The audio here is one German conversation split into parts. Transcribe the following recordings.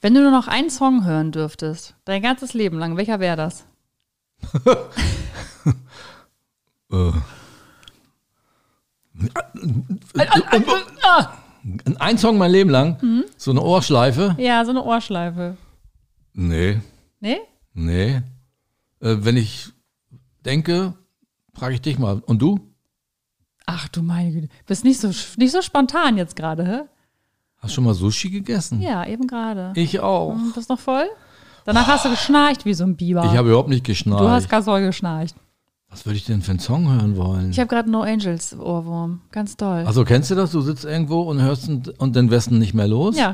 Wenn du nur noch einen Song hören dürftest, dein ganzes Leben lang, welcher wäre das? Äh. Ein Song mein Leben lang? Mhm. So eine Ohrschleife? Ja, so eine Ohrschleife. Nee, Nee? nee. Äh, wenn ich denke, frage ich dich mal. Und du? Ach du meine Güte. Bist nicht so, nicht so spontan jetzt gerade, hä? Hast schon mal Sushi gegessen? Ja, eben gerade. Ich auch. Hm, Bist noch voll? Danach hast du geschnarcht wie so ein Biber. Ich habe überhaupt nicht geschnarcht. du hast ganz doll geschnarcht. Was würde ich denn für einen Song hören wollen? Ich habe gerade No Angels Ohrwurm. Ganz doll. Also kennst du das? Du sitzt irgendwo und hörst und, und den Westen nicht mehr los? ja.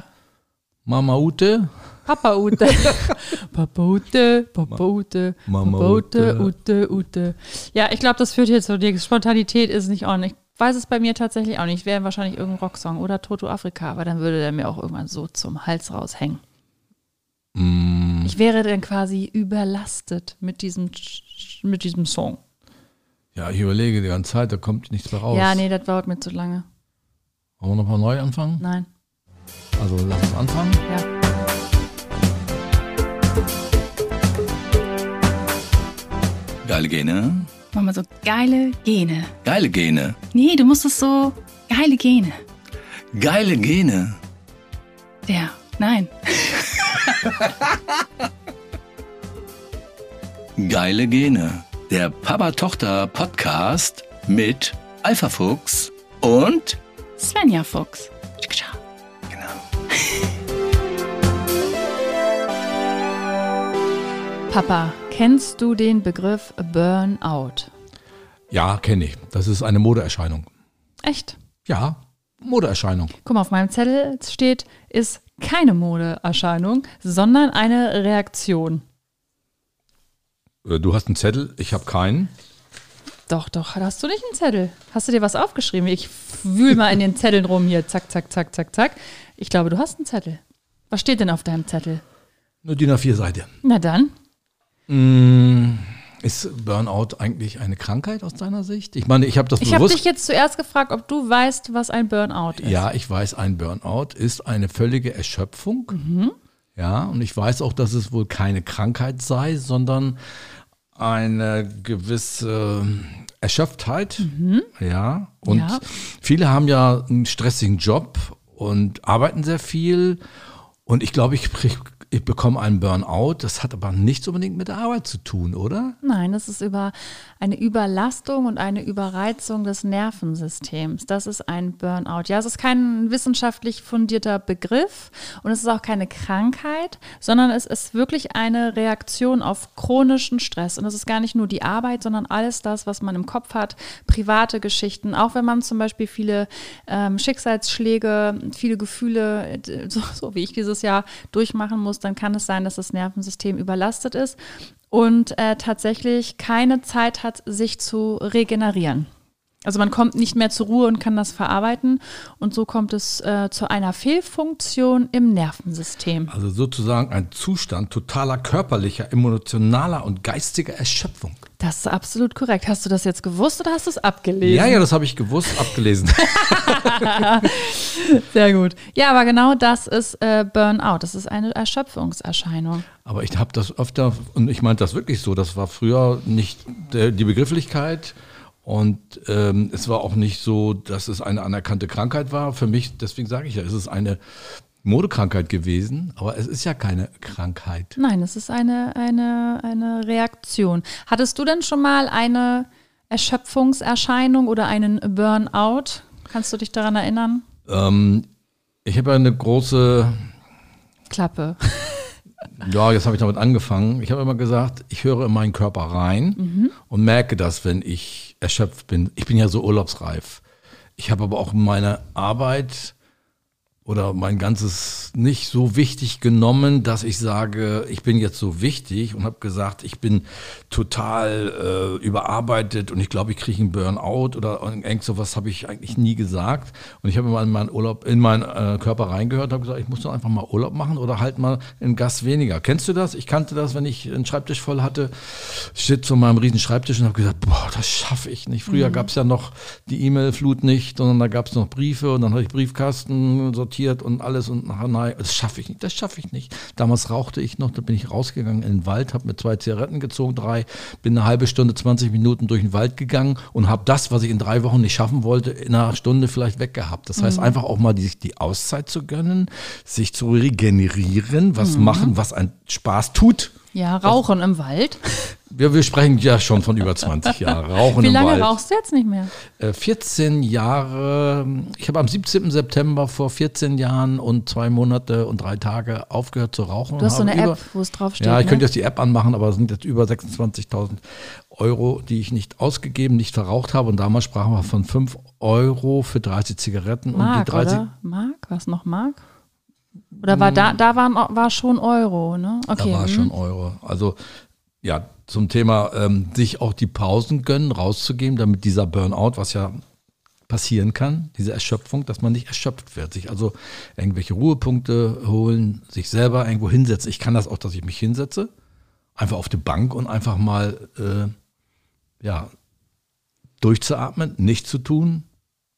Mama Ute? Papa Ute. Papa Ute, Papa Ute, Mama Papa Ute, Ute. Ute, Ute. Ja, ich glaube, das führt jetzt so, die Spontanität ist nicht on. Ich weiß es bei mir tatsächlich auch nicht. Wäre wahrscheinlich irgendein Rocksong oder Toto Afrika, aber dann würde der mir auch irgendwann so zum Hals raushängen. Mm, Ich wäre dann quasi überlastet mit diesem, mit diesem Song. ja, ich überlege die ganze Zeit, da kommt nichts mehr raus. Ja, nee, das dauert mir zu lange. Wollen wir nochmal neu anfangen? Nein. Also lass uns anfangen. Ja. Geile Gene. Mach mal so geile Gene. Geile Gene. Nee, du musst es so geile Gene. Geile Gene. Der. Nein. Geile Gene. Der Papa-Tochter-Podcast mit Alpha Fuchs und Svenja Fuchs. genau. Papa, kennst du den Begriff Burnout? Ja, kenne ich. Das ist eine Modeerscheinung. Echt? Ja, Modeerscheinung. Guck mal, auf meinem Zettel steht, ist keine Modeerscheinung, sondern eine Reaktion. Äh, Du hast einen Zettel, ich habe keinen. Doch, doch, hast du nicht einen Zettel? Hast du dir was aufgeschrieben? Ich wühl mal in den Zetteln rum hier. Zack, zack, zack, zack, zack. Ich glaube, du hast einen Zettel. Was steht denn auf deinem Zettel? Nur DIN A4-Seite. Na dann. Ist Burnout eigentlich eine Krankheit aus deiner Sicht? Ich meine, ich habe das Ich habe bewusst. dich jetzt zuerst gefragt, ob du weißt, was ein Burnout ist. ja, ich weiß, ein Burnout ist eine völlige Erschöpfung. Mhm. Ja, und ich weiß auch, dass es wohl keine Krankheit sei, sondern eine gewisse Erschöpftheit. Ja, und Mhm. Ja. viele haben ja einen stressigen Job und arbeiten sehr viel. Und ich glaube, ich, ich, bekomme einen Burnout. Das hat aber nichts unbedingt mit der Arbeit zu tun, oder? Nein, das ist über eine Überlastung und eine Überreizung des Nervensystems. Das ist ein Burnout. Ja, es ist kein wissenschaftlich fundierter Begriff und es ist auch keine Krankheit, sondern es ist wirklich eine Reaktion auf chronischen Stress. Und es ist gar nicht nur die Arbeit, sondern alles das, was man im Kopf hat, private Geschichten. Auch wenn man zum Beispiel viele ähm, Schicksalsschläge, viele Gefühle, äh, so, so wie ich dieses Jahr durchmachen dann kann es sein, dass das Nervensystem überlastet ist und äh, tatsächlich keine Zeit hat, sich zu regenerieren. Also man kommt nicht mehr zur Ruhe und kann das verarbeiten und so kommt es äh, zu einer Fehlfunktion im Nervensystem. Also sozusagen ein Zustand totaler körperlicher, emotionaler und geistiger Erschöpfung. Das ist absolut korrekt. Hast du das jetzt gewusst oder hast du es abgelesen? Ja, ja, das habe ich gewusst, abgelesen. Sehr gut. Ja, aber genau das ist äh, Burnout. Das ist eine Erschöpfungserscheinung. Aber ich habe das öfter, und ich meinte das wirklich so, das war früher nicht der, die Begrifflichkeit und ähm, es war auch nicht so, dass es eine anerkannte Krankheit war. Für mich, deswegen sage ich ja, es ist eine Modekrankheit gewesen, aber es ist ja keine Krankheit. Nein, es ist eine, eine, eine Reaktion. Hattest du denn schon mal eine Erschöpfungserscheinung oder einen Burnout? Kannst du dich daran erinnern? Ähm, ich habe ja eine große Klappe. Ja, jetzt habe ich damit angefangen. Ich habe immer gesagt, ich höre in meinen Körper rein und merke das, wenn ich erschöpft bin. Ich bin ja so urlaubsreif. Ich habe aber auch meine Arbeit oder mein ganzes nicht so wichtig genommen, dass ich sage, ich bin jetzt so wichtig und habe gesagt, ich bin total äh, überarbeitet und ich glaube, ich kriege einen Burnout oder irgend sowas habe ich eigentlich nie gesagt. Und ich habe immer in meinen Urlaub, in meinen äh, Körper reingehört und habe gesagt, ich muss doch einfach mal Urlaub machen oder halt mal einen Gast weniger. Kennst du das? Ich kannte das, wenn ich einen Schreibtisch voll hatte, steht zu meinem riesen Schreibtisch und habe gesagt, boah, das schaffe ich nicht. Früher gab es ja noch die E-Mail-Flut nicht, sondern da gab es noch Briefe und dann hatte ich Briefkasten, so rotiert und alles und nachher, nein, das schaffe ich nicht, das schaffe ich nicht. Damals rauchte ich noch, da bin ich rausgegangen in den Wald, habe mir zwei Zigaretten gezogen, drei, bin eine halbe Stunde, 20 Minuten durch den Wald gegangen und habe das, was ich in drei Wochen nicht schaffen wollte, in einer Stunde vielleicht weggehabt. Das heißt, einfach auch mal die, die Auszeit zu gönnen, sich zu regenerieren, was machen, was einen Spaß tut. Ja, Rauchen im Wald. Wir, wir sprechen ja schon von über 20 Jahren. Rauchen Wie im lange Wald. rauchst du jetzt nicht mehr? Äh, 14 Jahre, ich habe am 17. September vor 14 Jahren und zwei Monate und drei Tage aufgehört zu rauchen. Du hast so eine habe App, wo es draufsteht. Ja, ich ne? könnte jetzt die App anmachen, aber es sind jetzt über 26.000 Euro, die ich nicht ausgegeben, nicht verraucht habe. Und damals sprachen wir von 5 Euro für 30 Zigaretten. Mark, und die 30, oder? Mark? Was noch Mark? Oder war da, da waren, war schon Euro, ne? Okay. Da war hm. schon Euro. Also ja, zum Thema ähm, sich auch die Pausen gönnen, rauszugeben, damit dieser Burnout, was ja passieren kann, diese Erschöpfung, dass man nicht erschöpft wird. Sich also irgendwelche Ruhepunkte holen, sich selber irgendwo hinsetzen. Ich kann das auch, dass ich mich hinsetze, einfach auf die Bank und einfach mal äh, ja, durchzuatmen, nichts zu tun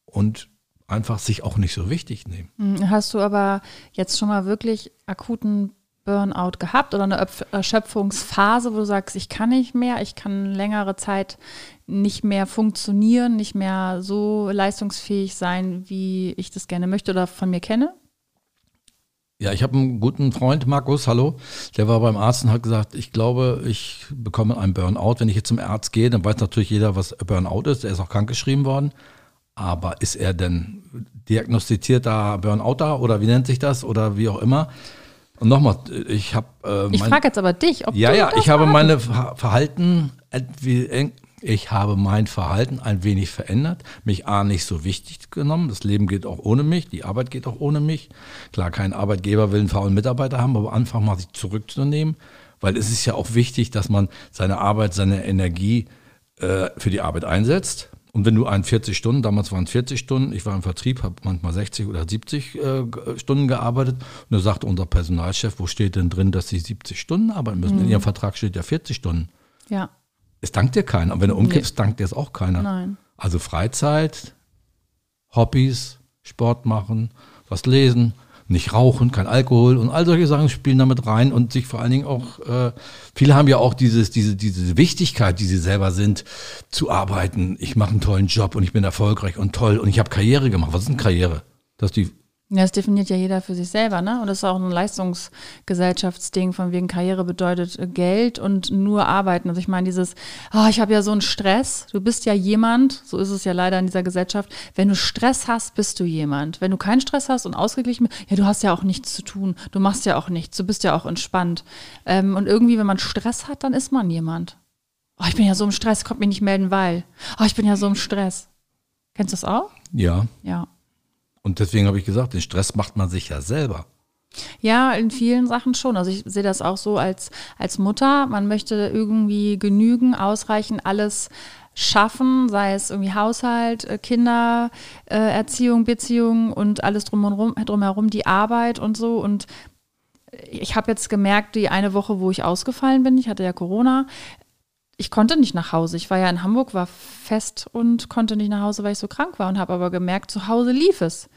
und einfach sich auch nicht so wichtig nehmen. Hm, Hast du aber jetzt schon mal wirklich akuten Burnout gehabt oder eine Öpf- Erschöpfungsphase, wo du sagst, ich kann nicht mehr, ich kann längere Zeit nicht mehr funktionieren, nicht mehr so leistungsfähig sein, wie ich das gerne möchte oder von mir kenne? Ja, ich habe einen guten Freund, Markus, hallo, der war beim Arzt und hat gesagt, ich glaube, ich bekomme einen Burnout. Wenn ich jetzt zum Arzt gehe, dann weiß natürlich jeder, was Burnout ist. Er ist auch krankgeschrieben worden. Aber ist er denn diagnostizierter Burnouter oder wie nennt sich das oder wie auch immer? Und nochmal, ich habe. Äh, Ich frage jetzt aber dich, ob ja, du ja, das ich habe meine Ver- Verhalten, entwie- ich habe mein Verhalten ein wenig verändert, mich A nicht so wichtig genommen, das Leben geht auch ohne mich, die Arbeit geht auch ohne mich. Klar, kein Arbeitgeber will einen faulen Mitarbeiter haben, aber einfach mal sich zurückzunehmen, weil es ist ja auch wichtig, dass man seine Arbeit, seine Energie äh, für die Arbeit einsetzt. Und wenn du ein 40 Stunden, damals waren es 40 Stunden, ich war im Vertrieb, habe manchmal 60 oder 70 äh, g- Stunden gearbeitet. Und da sagte unser Personalchef, wo steht denn drin, dass sie 70 Stunden arbeiten müssen? In ihrem Vertrag steht ja 40 Stunden. Ja, Es dankt dir keiner. Und wenn du umkippst, dankt dir es auch keiner. nein. Also Freizeit, Hobbys, Sport machen, was lesen, nicht rauchen, kein Alkohol und all solche Sachen spielen damit rein und sich vor allen Dingen auch, äh, viele haben ja auch dieses, diese, diese Wichtigkeit, die sie selber sind, zu arbeiten. Ich mache einen tollen Job und ich bin erfolgreich und toll und ich habe Karriere gemacht. Was ist denn Karriere? Dass die Ja, das definiert ja jeder für sich selber, ne? Und das ist auch ein Leistungsgesellschaftsding, von wegen Karriere bedeutet äh, Geld und nur arbeiten. Also ich meine, dieses, ah, ich habe ja so einen Stress, du bist ja jemand, so ist es ja leider in dieser Gesellschaft, wenn du Stress hast, bist du jemand. Wenn du keinen Stress hast und ausgeglichen bist, ja, du hast ja auch nichts zu tun, du machst ja auch nichts, du bist ja auch entspannt. Ähm, und irgendwie, wenn man Stress hat, dann ist man jemand. Oh, ich bin ja so im Stress, kommt mich nicht melden, weil. Oh, ich bin ja so im Stress. Kennst du das auch? ja, Ja. Und deswegen habe ich gesagt, den Stress macht man sich ja selber. Ja, in vielen Sachen schon. Also ich sehe das auch so als, als Mutter. Man möchte irgendwie genügen, ausreichen, alles schaffen, sei es irgendwie Haushalt, äh, Kinder, äh, Erziehung, Beziehung und alles drumherum, drumherum, die Arbeit und so. Und ich habe jetzt gemerkt, die eine Woche, wo ich ausgefallen bin, ich hatte ja Corona, ich konnte nicht nach Hause. Ich war ja in Hamburg, war fest und konnte nicht nach Hause, weil ich so krank war und habe aber gemerkt, zu Hause lief es.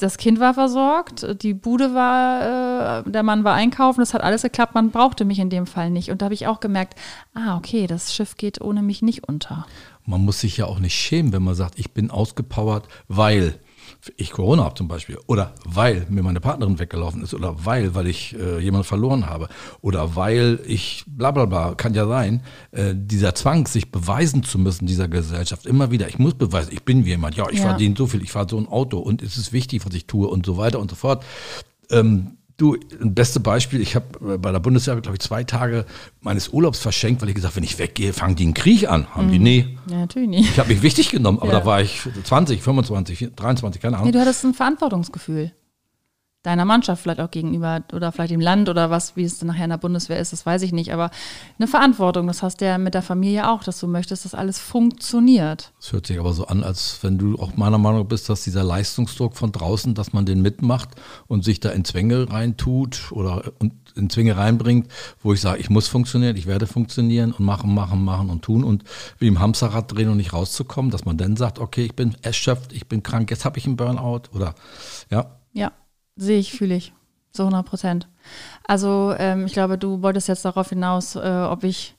Das Kind war versorgt, die Bude war, äh, der Mann war einkaufen, das hat alles geklappt, man brauchte mich in dem Fall nicht. Und da habe ich auch gemerkt, ah, okay, das Schiff geht ohne mich nicht unter. Man muss sich ja auch nicht schämen, wenn man sagt, ich bin ausgepowert, weil ich Corona habe zum Beispiel oder weil mir meine Partnerin weggelaufen ist oder weil, weil ich äh, jemanden verloren habe oder weil ich bla bla bla, kann ja sein, äh, dieser Zwang, sich beweisen zu müssen dieser Gesellschaft, immer wieder, ich muss beweisen, ich bin jemand, ja, ich Ja. verdiene so viel, ich fahre so ein Auto und es ist wichtig, was ich tue und so weiter und so fort. Ähm, Du, ein beste Beispiel, ich habe bei der Bundeswehr, glaube ich, zwei Tage meines Urlaubs verschenkt, weil ich gesagt, wenn ich weggehe, fangen die einen Krieg an. Haben die, nee. Ja, natürlich nicht. Ich habe mich wichtig genommen, aber Ja. da war ich 20, 25, 23, keine Nee, Ahnung. du hattest ein Verantwortungsgefühl. Deiner Mannschaft vielleicht auch gegenüber oder vielleicht dem Land oder was, wie es dann nachher in der Bundeswehr ist, das weiß ich nicht. Aber eine Verantwortung, das hast du ja mit der Familie auch, dass du möchtest, dass alles funktioniert. Das hört sich aber so an, als wenn du auch meiner Meinung nach bist, dass dieser Leistungsdruck von draußen, dass man den mitmacht und sich da in Zwänge reintut oder in Zwänge reinbringt, wo ich sage, ich muss funktionieren, ich werde funktionieren und machen, machen, machen und tun und wie im Hamsterrad drehen und nicht rauszukommen, dass man dann sagt, okay, ich bin erschöpft, ich bin krank, jetzt habe ich einen Burnout oder ja. Ja, sehe ich, fühle ich. So 100 Prozent. Also ähm, ich glaube, du wolltest jetzt darauf hinaus, äh, ob ich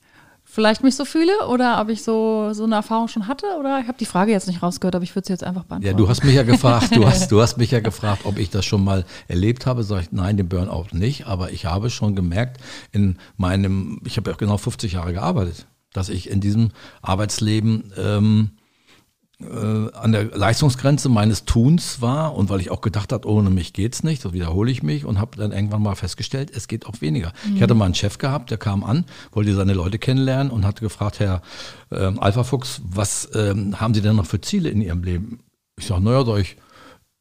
vielleicht mich so fühle oder ob ich so, so eine Erfahrung schon hatte oder ich habe die Frage jetzt nicht rausgehört, aber ich würde sie jetzt einfach beantworten. Ja, du hast mich ja gefragt, du hast, du hast mich ja gefragt, ob ich das schon mal erlebt habe. Sag ich, nein, den Burnout nicht, aber ich habe schon gemerkt in meinem, ich habe ja genau 50 Jahre gearbeitet, dass ich in diesem Arbeitsleben ähm, äh, an der Leistungsgrenze meines Tuns war und weil ich auch gedacht habe, ohne mich geht's nicht, so wiederhole ich mich und habe dann irgendwann mal festgestellt, es geht auch weniger. Mhm. Ich hatte mal einen Chef gehabt, der kam an, wollte seine Leute kennenlernen und hatte gefragt, Herr ähm, Alpha Fuchs, was ähm, haben Sie denn noch für Ziele in Ihrem Leben? Ich sage, naja, sag ich,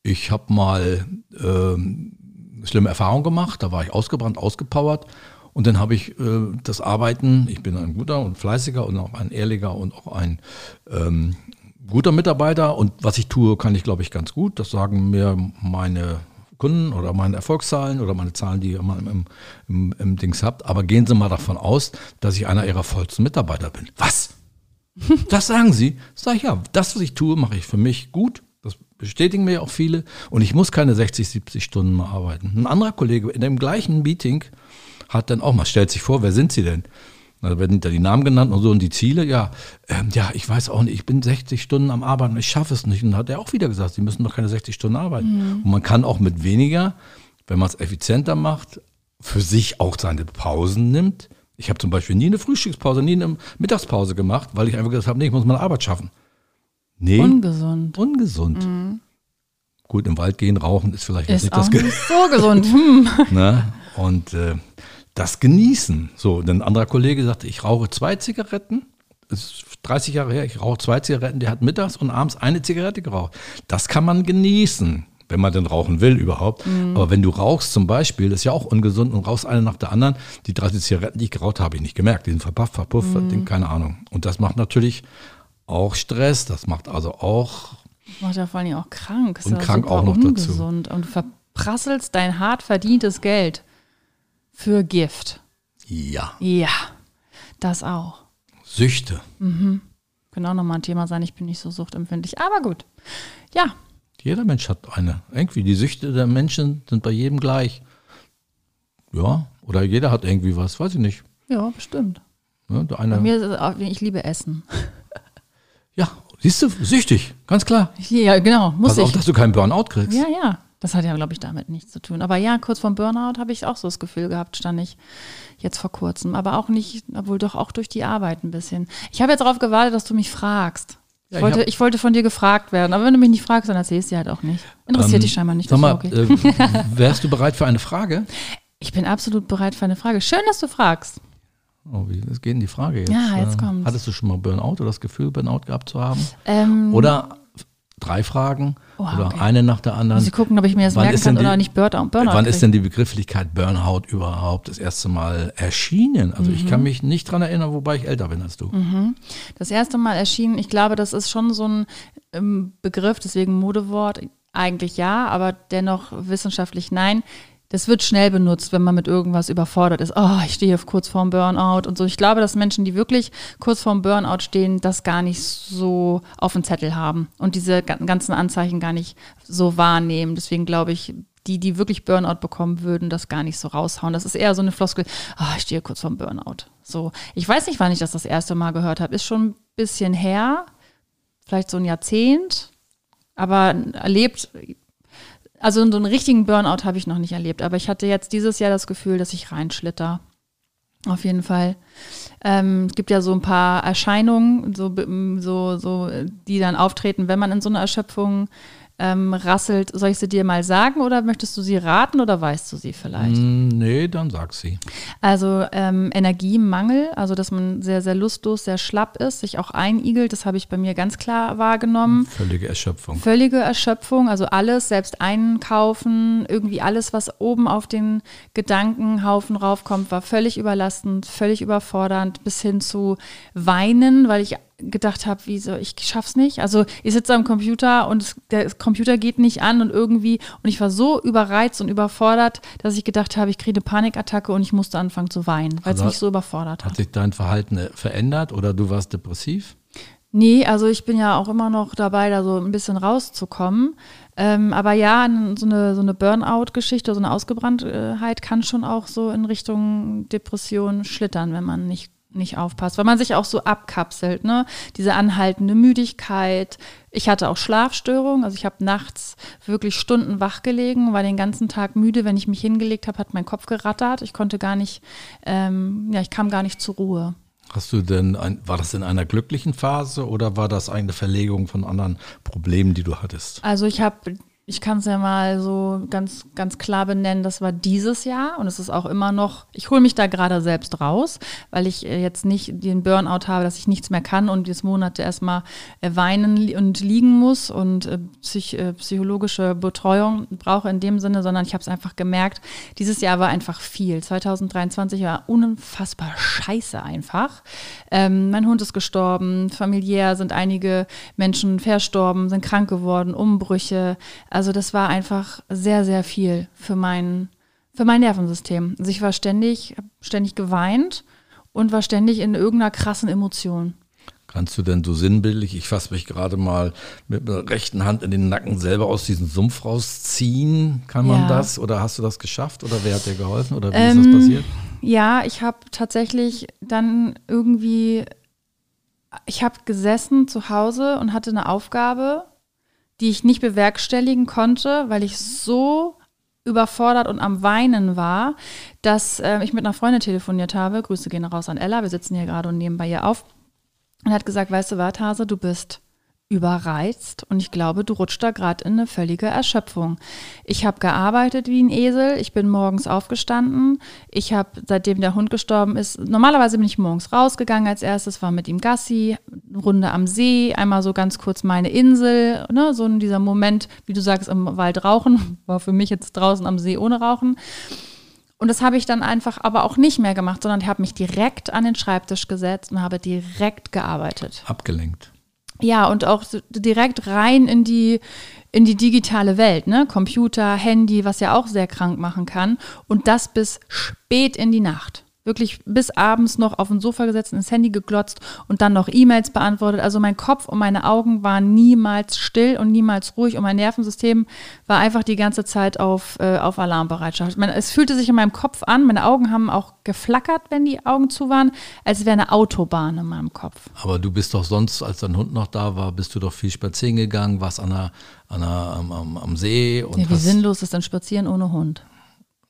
ich habe mal ähm, schlimme Erfahrungen gemacht, da war ich ausgebrannt, ausgepowert und dann habe ich äh, das Arbeiten, ich bin ein guter und fleißiger und auch ein ehrlicher und auch ein ähm, guter Mitarbeiter und was ich tue, kann ich, glaube ich, ganz gut. Das sagen mir meine Kunden oder meine Erfolgszahlen oder meine Zahlen, die ihr mal im, im, im Dings habt. Aber gehen Sie mal davon aus, dass ich einer Ihrer vollsten Mitarbeiter bin. Was? Das sagen Sie? Sag ich ja, das, was ich tue, mache ich für mich gut. Das bestätigen mir auch viele. Und ich muss keine 60, 70 Stunden mehr arbeiten. Ein anderer Kollege in dem gleichen Meeting hat dann auch mal, stellt sich vor, wer sind Sie denn? Da werden da die Namen genannt und so und die Ziele. Ja, ähm, ja, ich weiß auch nicht, ich bin 60 Stunden am Arbeiten, ich schaffe es nicht. Und dann hat er auch wieder gesagt, sie müssen doch keine 60 Stunden arbeiten. Mhm. Und man kann auch mit weniger, wenn man es effizienter macht, für sich auch seine Pausen nimmt. Ich habe zum Beispiel nie eine Frühstückspause, nie eine Mittagspause gemacht, weil ich einfach gesagt habe, nee, ich muss meine Arbeit schaffen. Nee. Ungesund. Ungesund. Mhm. Gut, im Wald gehen, rauchen ist vielleicht ist nicht das nicht so gesund. Hm. ne? Und äh, das genießen. So, ein anderer Kollege sagte, ich rauche zwei Zigaretten. Das ist 30 Jahre her, ich rauche zwei Zigaretten, der hat mittags und abends eine Zigarette geraucht. Das kann man genießen, wenn man denn rauchen will überhaupt. Mhm. Aber wenn du rauchst zum Beispiel, das ist ja auch ungesund und rauchst eine nach der anderen, die 30 Zigaretten, die ich geraucht habe, ich nicht gemerkt. Die sind verpufft, verpufft, mhm. keine Ahnung. Und das macht natürlich auch Stress, das macht also auch. Das macht ja vor allem auch krank. und krank auch noch ungesund. dazu. Und verprasselst dein hart verdientes Geld für Gift. Ja. Ja, das auch. Süchte. Mhm. Könnte auch nochmal ein Thema sein. Ich bin nicht so suchtempfindlich. Aber gut. Ja. Jeder Mensch hat eine. Irgendwie, die Süchte der Menschen sind bei jedem gleich. Ja, oder jeder hat irgendwie was, weiß ich nicht. Ja, bestimmt. Ja, bei mir ist es auch, ich liebe Essen. Ja, siehst du, süchtig, ganz klar. Ja, genau, muss Pass ich. auf, dass du keinen Burnout kriegst. Ja, ja. Das hat ja, glaube ich, damit nichts zu tun. Aber ja, kurz vorm Burnout habe ich auch so das Gefühl gehabt, stand ich jetzt vor kurzem. Aber auch nicht, obwohl doch auch durch die Arbeit ein bisschen. Ich habe jetzt darauf gewartet, dass du mich fragst. Ja, ich, wollte, ich, ich, wollte von dir gefragt werden, aber wenn du mich nicht fragst, dann erzählst du dir halt auch nicht. Interessiert ähm, dich scheinbar nicht. Sag mal, okay. äh, wärst du bereit für eine Frage? Ich bin absolut bereit für eine Frage. Schön, dass du fragst. Oh, wie geht denn die Frage jetzt? Ja, jetzt kommt. Hattest du schon mal Burnout oder das Gefühl, Burnout gehabt zu haben? Ähm, oder drei Fragen oh, oder okay. eine nach der anderen. Sie gucken, ob ich mir das wann merken kann die, oder nicht Burnout. Burnout wann krieg. ist denn die Begrifflichkeit Burnout überhaupt das erste Mal erschienen? Also mhm. ich kann mhm. mich nicht dran erinnern, wobei ich älter bin als du. Mhm. Das erste Mal erschienen, ich glaube, das ist schon so ein ähm, Begriff, deswegen Modewort. Eigentlich ja, aber dennoch wissenschaftlich nein das wird schnell benutzt, wenn man mit irgendwas überfordert ist. Oh, ich stehe kurz vorm Burnout und so. Ich glaube, dass Menschen, die wirklich kurz vorm Burnout stehen, das gar nicht so auf dem Zettel haben und diese ganzen Anzeichen gar nicht so wahrnehmen. Deswegen glaube ich, die, die wirklich Burnout bekommen würden, das gar nicht so raushauen. Das ist eher so eine Floskel, oh, ich stehe kurz vorm Burnout. So, ich weiß nicht, wann ich das das erste Mal gehört habe. Ist schon ein bisschen her, vielleicht so ein Jahrzehnt, aber erlebt also so einen richtigen Burnout habe ich noch nicht erlebt, aber ich hatte jetzt dieses Jahr das Gefühl, dass ich reinschlitter. Auf jeden Fall. Ähm, es gibt ja so ein paar Erscheinungen, so, so, so, die dann auftreten, wenn man in so einer Erschöpfung ähm, rasselt. Soll ich sie dir mal sagen oder möchtest du sie raten oder weißt du sie vielleicht? Mm, nee, dann sag sie. Also ähm, Energiemangel, also dass man sehr, sehr lustlos, sehr schlapp ist, sich auch einigelt, das habe ich bei mir ganz klar wahrgenommen. Völlige Erschöpfung. Völlige Erschöpfung, also alles, selbst einkaufen, irgendwie alles, was oben auf den Gedankenhaufen raufkommt, war völlig überlastend, völlig überfordernd, bis hin zu weinen, weil ich gedacht habe, wieso, ich schaff's nicht. Also ich sitze am Computer und es, der Computer geht nicht an und irgendwie, und ich war so überreizt und überfordert, dass ich gedacht habe, ich kriege eine Panikattacke und ich musste anfangen zu weinen, weil also es mich so überfordert hat. Hat sich dein Verhalten äh, verändert oder du warst depressiv? Nee, also ich bin ja auch immer noch dabei, da so ein bisschen rauszukommen. Ähm, aber ja, so eine, so eine Burnout-Geschichte, so eine Ausgebranntheit kann schon auch so in Richtung Depression schlittern, wenn man nicht nicht aufpasst, weil man sich auch so abkapselt, ne? Diese anhaltende Müdigkeit. Ich hatte auch Schlafstörungen, also ich habe nachts wirklich Stunden wach gelegen, war den ganzen Tag müde. Wenn ich mich hingelegt habe, hat mein Kopf gerattert. Ich konnte gar nicht, ähm, ja, ich kam gar nicht zur Ruhe. Hast du denn, ein, war das in einer glücklichen Phase oder war das eine Verlegung von anderen Problemen, die du hattest? Also ich habe ich kann es ja mal so ganz, ganz klar benennen, das war dieses Jahr und es ist auch immer noch, ich hole mich da gerade selbst raus, weil ich äh, jetzt nicht den Burnout habe, dass ich nichts mehr kann und jetzt Monate erstmal äh, weinen und liegen muss und äh, psych, psychologische Betreuung brauche in dem Sinne, sondern ich habe es einfach gemerkt, dieses Jahr war einfach viel. 2023 war unfassbar scheiße einfach. Ähm, mein Hund ist gestorben, familiär sind einige Menschen verstorben, sind krank geworden, Umbrüche. Also das war einfach sehr, sehr viel für mein, für mein Nervensystem. Also ich war ständig, ständig geweint und war ständig in irgendeiner krassen Emotion. Kannst du denn so sinnbildlich, ich fasse mich gerade mal mit der rechten Hand in den Nacken selber aus diesem Sumpf rausziehen? Kann man ja. das? Oder hast du das geschafft? Oder wer hat dir geholfen? Oder wie ähm, ist das passiert? Ja, ich habe tatsächlich dann irgendwie, ich habe gesessen zu Hause und hatte eine Aufgabe die ich nicht bewerkstelligen konnte, weil ich so überfordert und am Weinen war, dass äh, ich mit einer Freundin telefoniert habe. Grüße gehen raus an Ella. Wir sitzen hier gerade und nehmen bei ihr auf. Und hat gesagt, weißt du was, Hase, du bist überreizt und ich glaube, du rutscht da gerade in eine völlige Erschöpfung. Ich habe gearbeitet wie ein Esel, ich bin morgens aufgestanden, ich habe, seitdem der Hund gestorben ist, normalerweise bin ich morgens rausgegangen als erstes, war mit ihm Gassi, Runde am See, einmal so ganz kurz meine Insel, ne, so in dieser Moment, wie du sagst, im Wald rauchen, war für mich jetzt draußen am See ohne Rauchen. Und das habe ich dann einfach aber auch nicht mehr gemacht, sondern ich habe mich direkt an den Schreibtisch gesetzt und habe direkt gearbeitet. Abgelenkt. Ja, und auch direkt rein in die, in die digitale Welt, ne? Computer, Handy, was ja auch sehr krank machen kann. Und das bis spät in die Nacht wirklich bis abends noch auf dem Sofa gesetzt, ins Handy geglotzt und dann noch E-Mails beantwortet. Also mein Kopf und meine Augen waren niemals still und niemals ruhig und mein Nervensystem war einfach die ganze Zeit auf, äh, auf Alarmbereitschaft. Meine, es fühlte sich in meinem Kopf an, meine Augen haben auch geflackert, wenn die Augen zu waren, als wäre eine Autobahn in meinem Kopf. Aber du bist doch sonst, als dein Hund noch da war, bist du doch viel spazieren gegangen, warst an der, an der, am, am, am See. Und ja, wie sinnlos ist denn Spazieren ohne Hund?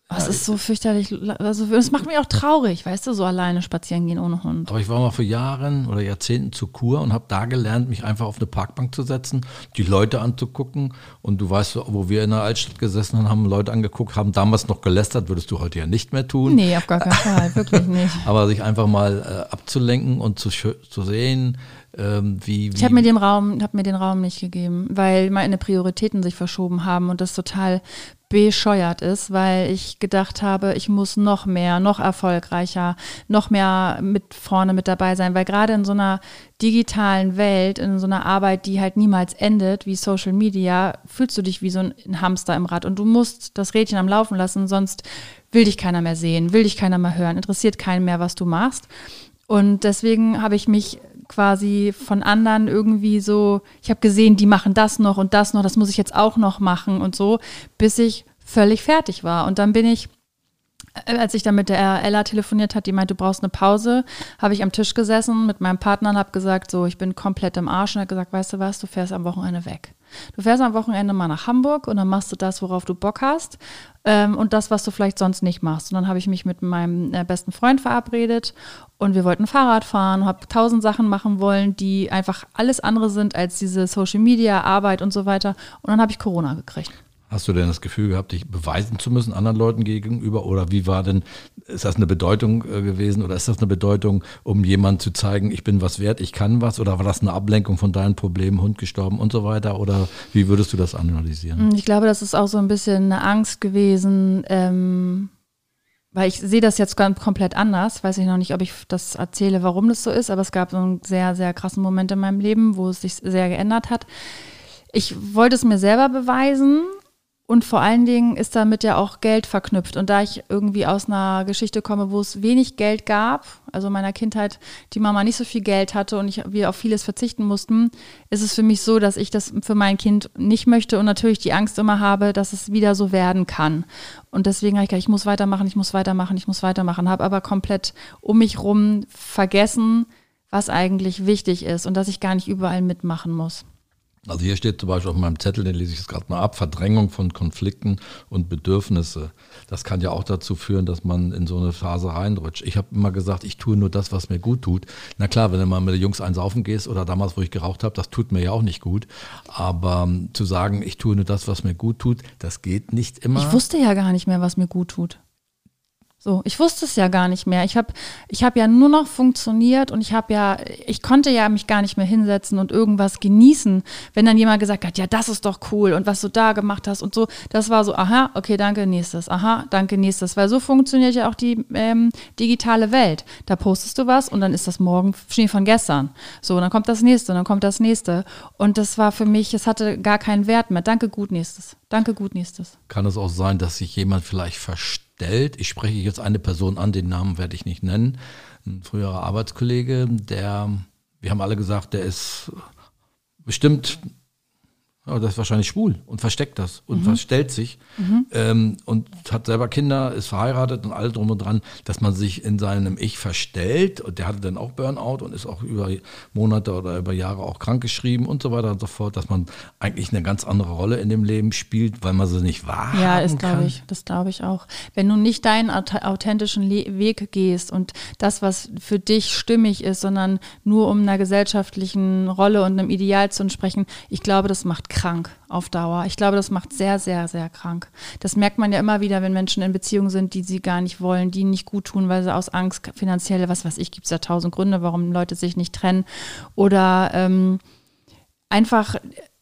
Das ist so fürchterlich. Also, das macht mich auch traurig, weißt du, so alleine spazieren gehen ohne Hund. Aber ich war mal vor Jahren oder Jahrzehnten zur Kur und habe da gelernt, mich einfach auf eine Parkbank zu setzen, die Leute anzugucken. Und du weißt, wo wir in der Altstadt gesessen haben, haben Leute angeguckt, haben damals noch gelästert, würdest du heute ja nicht mehr tun. Nee, auf gar keinen Fall, wirklich nicht. Aber sich einfach mal äh, abzulenken und zu, zu sehen, ähm, wie, wie, Ich habe mir den Raum, habe mir den Raum nicht gegeben, weil meine Prioritäten sich verschoben haben und das total bescheuert ist, weil ich gedacht habe, ich muss noch mehr, noch erfolgreicher, noch mehr mit vorne mit dabei sein, weil gerade in so einer digitalen Welt, in so einer Arbeit, die halt niemals endet, wie Social Media, fühlst du dich wie so ein Hamster im Rad und du musst das Rädchen am Laufen lassen, sonst will dich keiner mehr sehen, will dich keiner mehr hören, interessiert keinen mehr, was du machst. Und deswegen habe ich mich quasi von anderen irgendwie so, ich habe gesehen, die machen das noch und das noch, das muss ich jetzt auch noch machen und so, bis ich völlig fertig war. Und dann bin ich, äh, als ich dann mit der Ella telefoniert hat, die meinte, du brauchst eine Pause, habe ich am Tisch gesessen mit meinem Partner und habe gesagt, so, ich bin komplett im Arsch und hat gesagt, weißt du was, du fährst am Wochenende weg. Du fährst am Wochenende mal nach Hamburg und dann machst du das, worauf du Bock hast ähm, und das, was du vielleicht sonst nicht machst. Und dann habe ich mich mit meinem äh, besten Freund verabredet und wir wollten Fahrrad fahren, habe tausend Sachen machen wollen, die einfach alles andere sind als diese Social Media, Arbeit und so weiter. Und dann habe ich Corona gekriegt. Hast du denn das Gefühl gehabt, dich beweisen zu müssen anderen Leuten gegenüber? Oder wie war denn, ist das eine Bedeutung äh, gewesen oder ist das eine Bedeutung, um jemandem zu zeigen, ich bin was wert, ich kann was? Oder war das eine Ablenkung von deinen Problemen, Hund gestorben und so weiter? Oder wie würdest du das analysieren? Ich glaube, das ist auch so ein bisschen eine Angst gewesen, ähm, weil ich sehe das jetzt ganz komplett anders. Weiß ich noch nicht, ob ich das erzähle, warum das so ist, aber es gab so einen sehr, sehr krassen Moment in meinem Leben, wo es sich sehr geändert hat. Ich wollte es mir selber beweisen Und vor allen Dingen ist damit ja auch Geld verknüpft. Und da ich irgendwie aus einer Geschichte komme, wo es wenig Geld gab, also in meiner Kindheit die Mama nicht so viel Geld hatte und ich, wir auf vieles verzichten mussten, ist es für mich so, dass ich das für mein Kind nicht möchte und natürlich die Angst immer habe, dass es wieder so werden kann. Und deswegen habe ich gedacht, ich muss weitermachen, ich muss weitermachen, ich muss weitermachen, habe aber komplett um mich rum vergessen, was eigentlich wichtig ist und dass ich gar nicht überall mitmachen muss. Also hier steht zum Beispiel auf meinem Zettel, den lese ich jetzt gerade mal ab, Verdrängung von Konflikten und Bedürfnisse. Das kann ja auch dazu führen, dass man in so eine Phase reinrutscht. Ich habe immer gesagt, ich tue nur das, was mir gut tut. Na klar, wenn du mal mit den Jungs einsaufen gehst oder damals, wo ich geraucht habe, das tut mir ja auch nicht gut. Aber ähm, zu sagen, ich tue nur das, was mir gut tut, das geht nicht immer. Ich wusste ja gar nicht mehr, was mir gut tut. So, ich wusste es ja gar nicht mehr. Ich habe ich hab ja nur noch funktioniert und ich habe ja, ich konnte ja mich gar nicht mehr hinsetzen und irgendwas genießen. Wenn dann jemand gesagt hat, ja, das ist doch cool und was du da gemacht hast und so, das war so, aha, okay, danke, nächstes, aha, danke, nächstes. Weil so funktioniert ja auch die ähm, digitale Welt. Da postest du was und dann ist das morgen Schnee von gestern. So, und dann kommt das nächste und dann kommt das nächste. Und das war für mich, es hatte gar keinen Wert mehr. Danke, gut, nächstes. Danke, gut, nächstes. Kann es auch sein, dass sich jemand vielleicht versteht? Stellt. Ich spreche jetzt eine Person an, den Namen werde ich nicht nennen. Ein früherer Arbeitskollege, der, wir haben alle gesagt, der ist bestimmt ja, das ist wahrscheinlich schwul und versteckt das und mhm. verstellt sich mhm. ähm, und hat selber Kinder, ist verheiratet und all drum und dran, dass man sich in seinem Ich verstellt. Und der hatte dann auch Burnout und ist auch über Monate oder über Jahre auch krankgeschrieben und so weiter und so fort, dass man eigentlich eine ganz andere Rolle in dem Leben spielt, weil man sie nicht wahrhaben Ja, ist glaube ich, das glaube ich auch. Wenn du nicht deinen authentischen Le Weg gehst und das, was für dich stimmig ist, sondern nur um einer gesellschaftlichen Rolle und einem Ideal zu entsprechen, ich glaube, das macht krank auf Dauer. Ich glaube, das macht sehr, sehr, sehr krank. Das merkt man ja immer wieder, wenn Menschen in Beziehungen sind, die sie gar nicht wollen, die nicht gut tun, weil sie aus Angst finanziell, was weiß ich, gibt es ja tausend Gründe, warum Leute sich nicht trennen. Oder ähm, einfach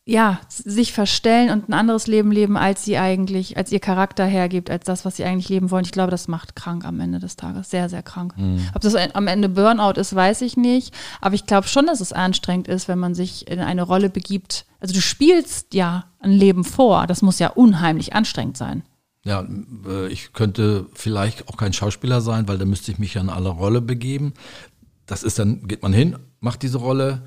ja, sich verstellen und ein anderes Leben leben, als sie eigentlich, als ihr Charakter hergibt, als das, was sie eigentlich leben wollen. Ich glaube, das macht krank am Ende des Tages. Sehr, sehr krank. Mhm. Ob das am Ende Burnout ist, weiß ich nicht. Aber ich glaube schon, dass es anstrengend ist, wenn man sich in eine Rolle begibt. Also du spielst ja ein Leben vor. Das muss ja unheimlich anstrengend sein. Ja, äh, ich könnte vielleicht auch kein Schauspieler sein, weil da müsste ich mich ja in alle Rolle begeben. Das ist dann, geht man hin, macht diese Rolle,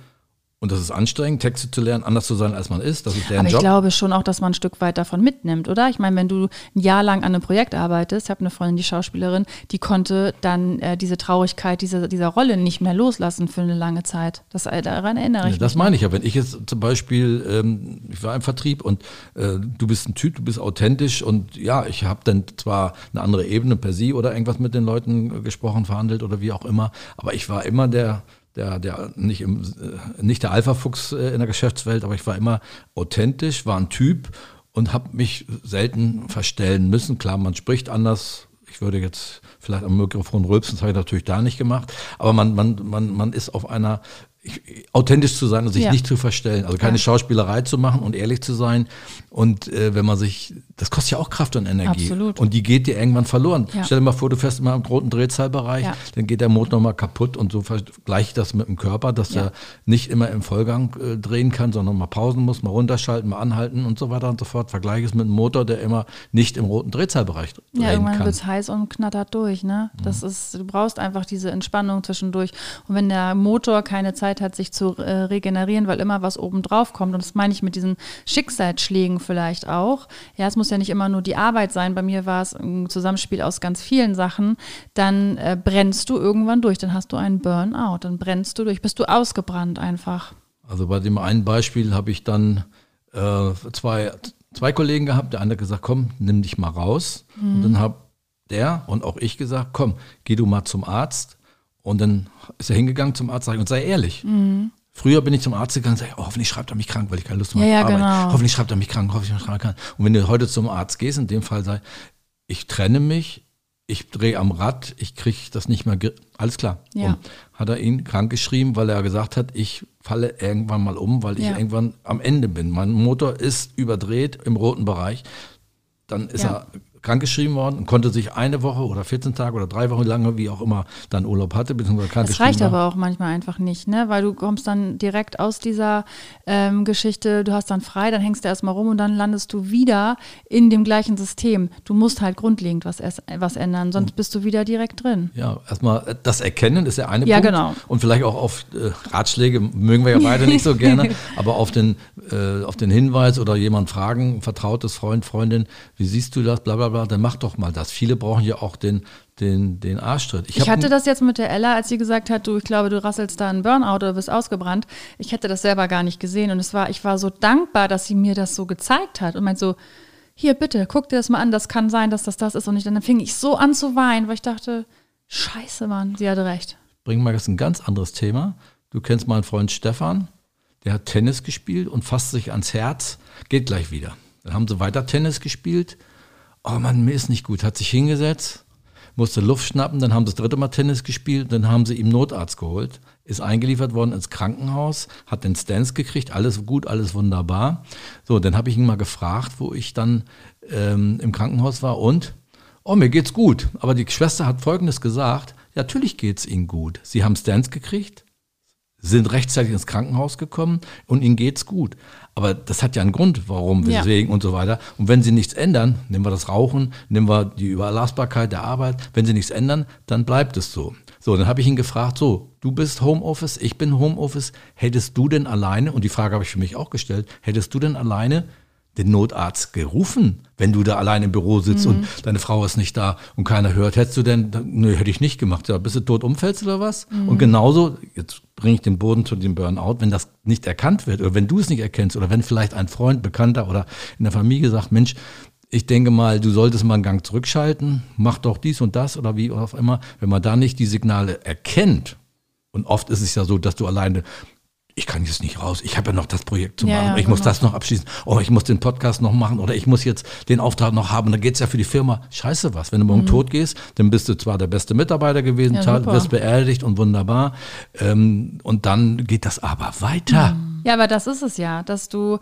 und das ist anstrengend, Texte zu lernen, anders zu sein, als man ist. Das ist deren Aber ich Job. glaube schon auch, dass man ein Stück weit davon mitnimmt, oder? Ich meine, wenn du ein Jahr lang an einem Projekt arbeitest, ich habe eine Freundin, die Schauspielerin, die konnte dann äh, diese Traurigkeit diese, dieser Rolle nicht mehr loslassen für eine lange Zeit. Das, äh, daran erinnere ich ja, mich. Das meine ich ja. Wenn ich jetzt zum Beispiel, ähm, ich war im Vertrieb und äh, du bist ein Typ, du bist authentisch und ja, ich habe dann zwar eine andere Ebene per sie oder irgendwas mit den Leuten gesprochen, verhandelt oder wie auch immer, aber ich war immer der der, der nicht, im, äh, nicht der Alpha-Fuchs äh, in der Geschäftswelt, aber ich war immer authentisch, war ein Typ und habe mich selten verstellen müssen. Klar, man spricht anders. Ich würde jetzt vielleicht am Mikrofon rülpsen, das habe ich natürlich da nicht gemacht. Aber man, man, man, man ist auf einer authentisch zu sein und sich ja. nicht zu verstellen. Also keine ja. Schauspielerei zu machen und ehrlich zu sein. Und äh, wenn man sich, das kostet ja auch Kraft und Energie. Absolut. Und die geht dir irgendwann verloren. Ja. Stell dir mal vor, du fährst immer im roten Drehzahlbereich, dann geht der Motor mal kaputt und so vergleiche ich das mit dem Körper, dass er nicht immer im Vollgang äh, drehen kann, sondern mal pausen muss, mal runterschalten, mal anhalten und so weiter und so fort. Vergleiche es mit einem Motor, der immer nicht im roten Drehzahlbereich drehen Ja, irgendwann wird es heiß und knattert durch. Ne? Das mhm. ist, du brauchst einfach diese Entspannung zwischendurch. Und wenn der Motor keine Zeit Zeit hat, sich zu äh, regenerieren, weil immer was oben drauf kommt. Und das meine ich mit diesen Schicksalsschlägen vielleicht auch. Ja, es muss ja nicht immer nur die Arbeit sein. Bei mir war es ein Zusammenspiel aus ganz vielen Sachen. Dann äh, brennst du irgendwann durch. Dann hast du einen Burnout. Dann brennst du durch. Bist du ausgebrannt einfach. Also bei dem einen Beispiel habe ich dann äh, zwei, zwei Kollegen gehabt. Der eine hat gesagt, komm, nimm dich mal raus. Mhm. Und dann habe der und auch ich gesagt, komm, geh du mal zum Arzt und dann ist er hingegangen zum Arzt und sei ehrlich. Mhm. Früher bin ich zum Arzt gegangen und sage, oh, hoffentlich schreibt er mich krank, weil ich keine Lust mehr ja, habe ja, genau. Hoffentlich schreibt er mich krank, hoffentlich schreibt er mich krank. Und wenn du heute zum Arzt gehst, in dem Fall sei, ich trenne mich, ich drehe am Rad, ich kriege das nicht mehr, alles klar. Ja. Und hat er ihn krank geschrieben, weil er gesagt hat, ich falle irgendwann mal um, weil ich ja. irgendwann am Ende bin. Mein Motor ist überdreht im roten Bereich. Dann ist ja. er krankgeschrieben worden und konnte sich eine Woche oder 14 Tage oder drei Wochen lange, wie auch immer, dann Urlaub hatte, beziehungsweise Das krankgeschrieben reicht war. aber auch manchmal einfach nicht, ne? Weil du kommst dann direkt aus dieser ähm, Geschichte, du hast dann frei, dann hängst du erstmal rum und dann landest du wieder in dem gleichen System. Du musst halt grundlegend was, was ändern, sonst bist du wieder direkt drin. Ja, erstmal äh, das Erkennen ist der eine Ja, Punkt. genau. Und vielleicht auch auf äh, Ratschläge mögen wir ja beide nicht so gerne, aber auf den, äh, auf den Hinweis oder jemand fragen, vertrautes Freund, Freundin, wie siehst du das, bla bla bla, dann mach doch mal das. Viele brauchen ja auch den, den, den Arschtritt. Ich hab- hatte das jetzt mit der Ella, als sie gesagt hat, du, ich glaube, du rasselst da einen Burnout oder bist ausgebrannt. Ich hätte das selber gar nicht gesehen und es war, ich war so dankbar, dass sie mir das so gezeigt hat und meint so, hier bitte, guck dir das mal an, das kann sein, dass das das ist. Und ich, dann fing ich so an zu weinen, weil ich dachte, scheiße, Mann, sie hatte recht. bringen wir jetzt ein ganz anderes Thema. Du kennst meinen Freund Stefan, der hat Tennis gespielt und fasst sich ans Herz, geht gleich wieder. Dann haben sie weiter Tennis gespielt. Oh Mann, mir ist nicht gut. Hat sich hingesetzt, musste Luft schnappen, dann haben sie das dritte Mal Tennis gespielt, dann haben sie ihm Notarzt geholt, ist eingeliefert worden ins Krankenhaus, hat den Stents gekriegt, alles gut, alles wunderbar. So, dann habe ich ihn mal gefragt, wo ich dann ähm, im Krankenhaus war und, oh, mir geht's gut. Aber die Schwester hat Folgendes gesagt, ja, natürlich geht's ihnen gut. Sie haben Stents gekriegt, sind rechtzeitig ins Krankenhaus gekommen und ihnen geht's gut. Aber das hat ja einen Grund, warum, Ja. weswegen und so weiter. Und wenn sie nichts ändern, nehmen wir das Rauchen, nehmen wir die Überlastbarkeit der Arbeit, wenn sie nichts ändern, dann bleibt es so. So, dann habe ich ihn gefragt, so, du bist Homeoffice, ich bin Homeoffice, hättest du denn alleine, und die Frage habe ich für mich auch gestellt, hättest du denn alleine den Notarzt gerufen, wenn du da allein im Büro sitzt und deine Frau ist nicht da und keiner hört. Hättest du denn, nö, hätte ich nicht gemacht. Ja, bist du tot umfällst oder was? Und genauso, jetzt bringe ich den Boden zu dem Burnout, wenn das nicht erkannt wird oder wenn du es nicht erkennst oder wenn vielleicht ein Freund, Bekannter oder in der Familie sagt, Mensch, ich denke mal, du solltest mal einen Gang zurückschalten, mach doch dies und das oder wie auch immer. Wenn man da nicht die Signale erkennt, und oft ist es ja so, dass du alleine ich kann jetzt nicht raus, ich habe ja noch das Projekt zu Ja, machen, ja, ich muss genau. das noch abschließen, oh, ich muss den Podcast noch machen oder ich muss jetzt den Auftrag noch haben und dann geht's ja für die Firma, scheiße was, wenn du morgen tot gehst, dann bist du zwar der beste Mitarbeiter gewesen, Mhm. Ja, wirst beerdigt und wunderbar ähm, und dann geht das aber weiter. Ja, aber das ist es ja, dass du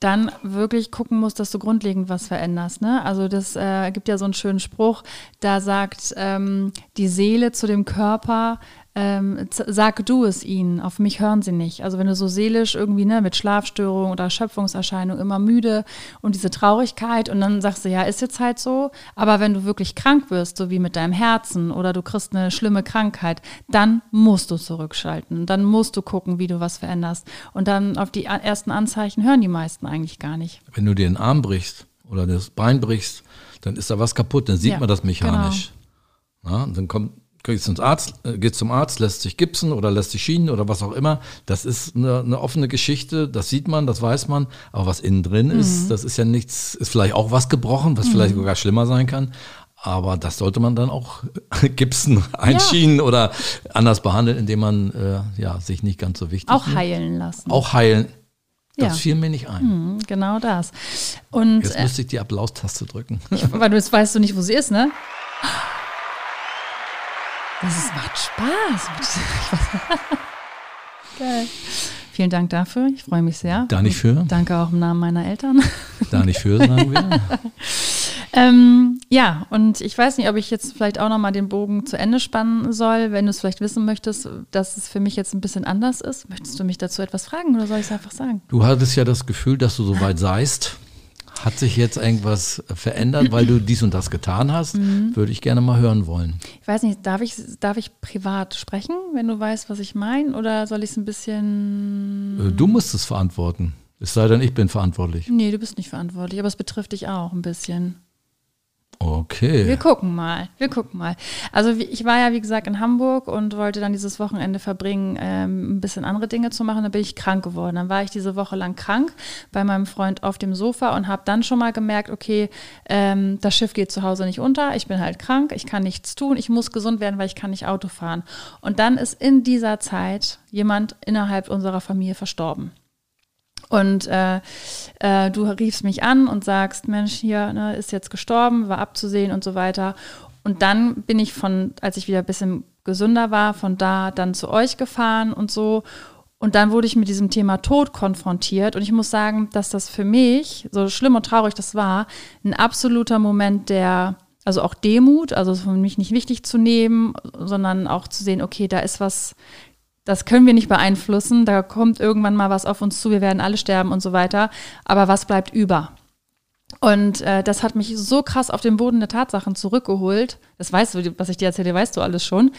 dann wirklich gucken musst, dass du grundlegend was veränderst. Ne? Also das äh, gibt ja so einen schönen Spruch, da sagt ähm, die Seele zu dem Körper, ähm, sag du es ihnen, auf mich hören sie nicht. Also wenn du so seelisch irgendwie ne, mit Schlafstörung oder Erschöpfungserscheinung immer müde und diese Traurigkeit und dann sagst du, ja, ist jetzt halt so, aber wenn du wirklich krank wirst, so wie mit deinem Herzen oder du kriegst eine schlimme Krankheit, dann musst du zurückschalten. Dann musst du gucken, wie du was veränderst. Und dann auf die ersten Anzeichen hören die meisten eigentlich gar nicht. Wenn du dir den Arm brichst oder das Bein brichst, dann ist da was kaputt, dann sieht Ja, man das mechanisch. Ja, und dann kommt gehst zum Arzt, äh, geht zum Arzt, lässt sich gipsen oder lässt sich schienen oder was auch immer. Das ist eine, eine offene Geschichte, das sieht man, das weiß man. Aber was innen drin ist, das ist ja nichts, ist vielleicht auch was gebrochen, was vielleicht sogar schlimmer sein kann. Aber das sollte man dann auch gipsen, einschienen oder anders behandeln, indem man äh, ja, sich nicht ganz so wichtig Auch nimmt. heilen lassen. Auch heilen. Das Ja. fiel mir nicht ein. Mhm, Genau das. Und Jetzt äh, müsste ich die Applaustaste drücken. weil du jetzt weißt du nicht, wo sie ist, ne? Das ist, macht Spaß. Geil. Vielen Dank dafür. Ich freue mich sehr. Da nicht für, Danke auch im Namen meiner Eltern. da nicht für, sagen wir. Ähm, ja, und ich weiß nicht, ob ich jetzt vielleicht auch nochmal den Bogen zu Ende spannen soll, wenn du es vielleicht wissen möchtest, dass es für mich jetzt ein bisschen anders ist. Möchtest du mich dazu etwas fragen oder soll ich es einfach sagen? Du hattest ja das Gefühl, dass du so weit seist. Hat sich jetzt irgendwas verändert, weil du dies und das getan hast? Mhm. Würde ich gerne mal hören wollen. Ich weiß nicht, darf ich, darf ich privat sprechen, wenn du weißt, was ich meine? Oder soll ich es ein bisschen. Äh, Du musst es verantworten. Es sei denn, ich bin verantwortlich. Nee, du bist nicht verantwortlich, aber es betrifft dich auch ein bisschen. Wir Okay. gucken mal, wir gucken mal. Also ich war ja, wie gesagt, in Hamburg und wollte dann dieses Wochenende verbringen, ähm, ein bisschen andere Dinge zu machen. Dann bin ich krank geworden. Dann war ich diese Woche lang krank bei meinem Freund auf dem Sofa und habe dann schon mal gemerkt, okay, ähm, das Schiff geht zu Hause nicht unter. Ich bin halt krank, ich kann nichts tun, ich muss gesund werden, weil ich kann nicht Auto fahren. Und dann ist in dieser Zeit jemand innerhalb unserer Familie verstorben. Und äh, äh, du riefst mich an und sagst, Mensch, hier ne, ist jetzt gestorben, war abzusehen und so weiter. Und dann bin ich von, als ich wieder ein bisschen gesünder war, von da dann zu euch gefahren und so. Und dann wurde ich mit diesem Thema Tod konfrontiert. Und ich muss sagen, dass das für mich, so schlimm und traurig das war, ein absoluter Moment der, also auch Demut, also für mich nicht wichtig zu nehmen, sondern auch zu sehen, okay, da ist was, das können wir nicht beeinflussen, da kommt irgendwann mal was auf uns zu, wir werden alle sterben und so weiter. Aber was bleibt über? Und äh, das hat mich so krass auf den Boden der Tatsachen zurückgeholt. Das weißt du, was ich dir erzähle, weißt du alles schon.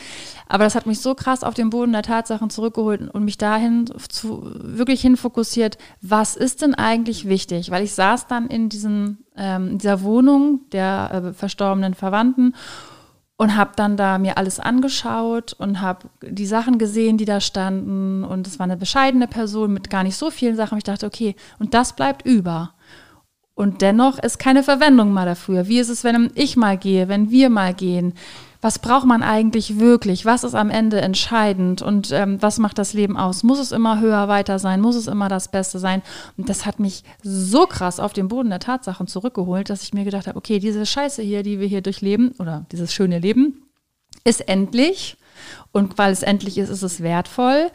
Aber das hat mich so krass auf den Boden der Tatsachen zurückgeholt und mich dahin zu, wirklich hinfokussiert, was ist denn eigentlich wichtig? Weil ich saß dann in, diesen, ähm, dieser Wohnung der äh, verstorbenen Verwandten und habe dann da mir alles angeschaut und habe die Sachen gesehen, die da standen. Und es war eine bescheidene Person mit gar nicht so vielen Sachen. Ich dachte, okay, und das bleibt über. Und dennoch ist keine Verwendung mal dafür. Wie ist es, wenn ich mal gehe, wenn wir mal gehen? Was braucht man eigentlich wirklich? Was ist am Ende entscheidend? Und ähm, was macht das Leben aus? Muss es immer höher, weiter sein? Muss es immer das Beste sein? Und das hat mich so krass auf den Boden der Tatsachen zurückgeholt, dass ich mir gedacht habe, okay, diese Scheiße hier, die wir hier durchleben, oder dieses schöne Leben, ist endlich. Und weil es endlich ist, ist es wertvoll.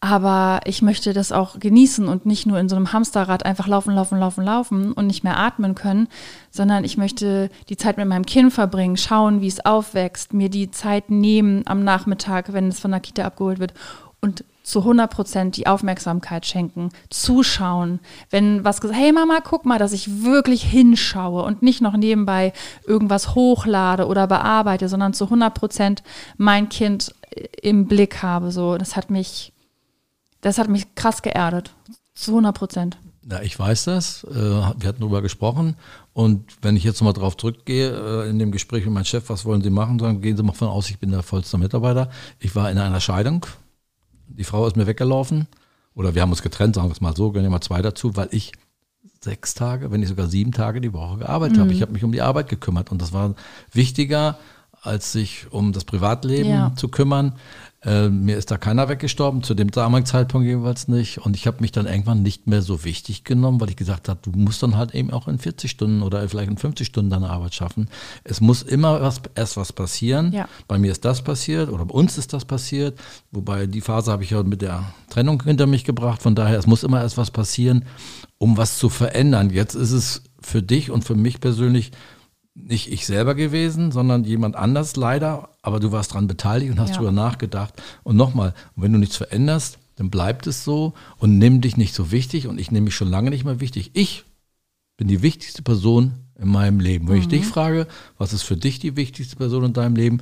Aber ich möchte das auch genießen und nicht nur in so einem Hamsterrad einfach laufen, laufen, laufen, laufen und nicht mehr atmen können, sondern ich möchte die Zeit mit meinem Kind verbringen, schauen, wie es aufwächst, mir die Zeit nehmen am Nachmittag, wenn es von der Kita abgeholt wird und zu 100 Prozent die Aufmerksamkeit schenken, zuschauen. Wenn was gesagt, hey Mama, guck mal, dass ich wirklich hinschaue und nicht noch nebenbei irgendwas hochlade oder bearbeite, sondern zu 100 Prozent mein Kind im Blick habe. So, das hat mich das hat mich krass geerdet. Zu 100 Prozent. Ja, ich weiß das. Äh, wir hatten darüber gesprochen. Und wenn ich jetzt nochmal drauf zurückgehe, äh, in dem Gespräch mit meinem Chef, was wollen Sie machen? Sagen, gehen Sie mal von aus, ich bin der vollste Mitarbeiter. Ich war in einer Scheidung. Die Frau ist mir weggelaufen. Oder wir haben uns getrennt, sagen wir es mal so, gehen wir mal zwei dazu, weil ich sechs Tage, wenn nicht sogar sieben Tage die Woche gearbeitet mhm. habe. Ich habe mich um die Arbeit gekümmert. Und das war wichtiger, als sich um das Privatleben ja. zu kümmern. Äh, mir ist da keiner weggestorben, zu dem damaligen Zeitpunkt jeweils nicht. Und ich habe mich dann irgendwann nicht mehr so wichtig genommen, weil ich gesagt habe, du musst dann halt eben auch in 40 Stunden oder vielleicht in 50 Stunden deine Arbeit schaffen. Es muss immer was, erst was passieren. Ja. Bei mir ist das passiert oder bei uns ist das passiert. Wobei die Phase habe ich ja mit der Trennung hinter mich gebracht. Von daher, es muss immer erst was passieren, um was zu verändern. Jetzt ist es für dich und für mich persönlich nicht ich selber gewesen, sondern jemand anders leider, aber du warst daran beteiligt und hast ja. darüber nachgedacht. Und nochmal, wenn du nichts veränderst, dann bleibt es so und nimm dich nicht so wichtig und ich nehme mich schon lange nicht mehr wichtig. Ich bin die wichtigste Person in meinem Leben. Wenn mhm. ich dich frage, was ist für dich die wichtigste Person in deinem Leben,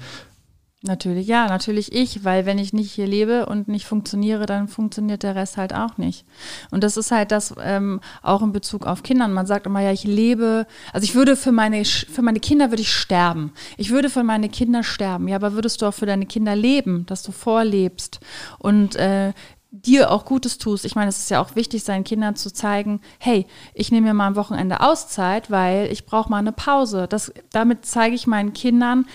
Natürlich, ja, natürlich ich, weil wenn ich nicht hier lebe und nicht funktioniere, dann funktioniert der Rest halt auch nicht. Und das ist halt das ähm, auch in Bezug auf Kindern. Man sagt immer, ja, ich lebe, also ich würde für meine, für meine Kinder würde ich sterben. Ich würde für meine Kinder sterben. Ja, aber würdest du auch für deine Kinder leben, dass du vorlebst und äh, dir auch Gutes tust. Ich meine, es ist ja auch wichtig, seinen Kindern zu zeigen, hey, ich nehme mir mal am Wochenende Auszeit, weil ich brauche mal eine Pause. Das, damit zeige ich meinen Kindern,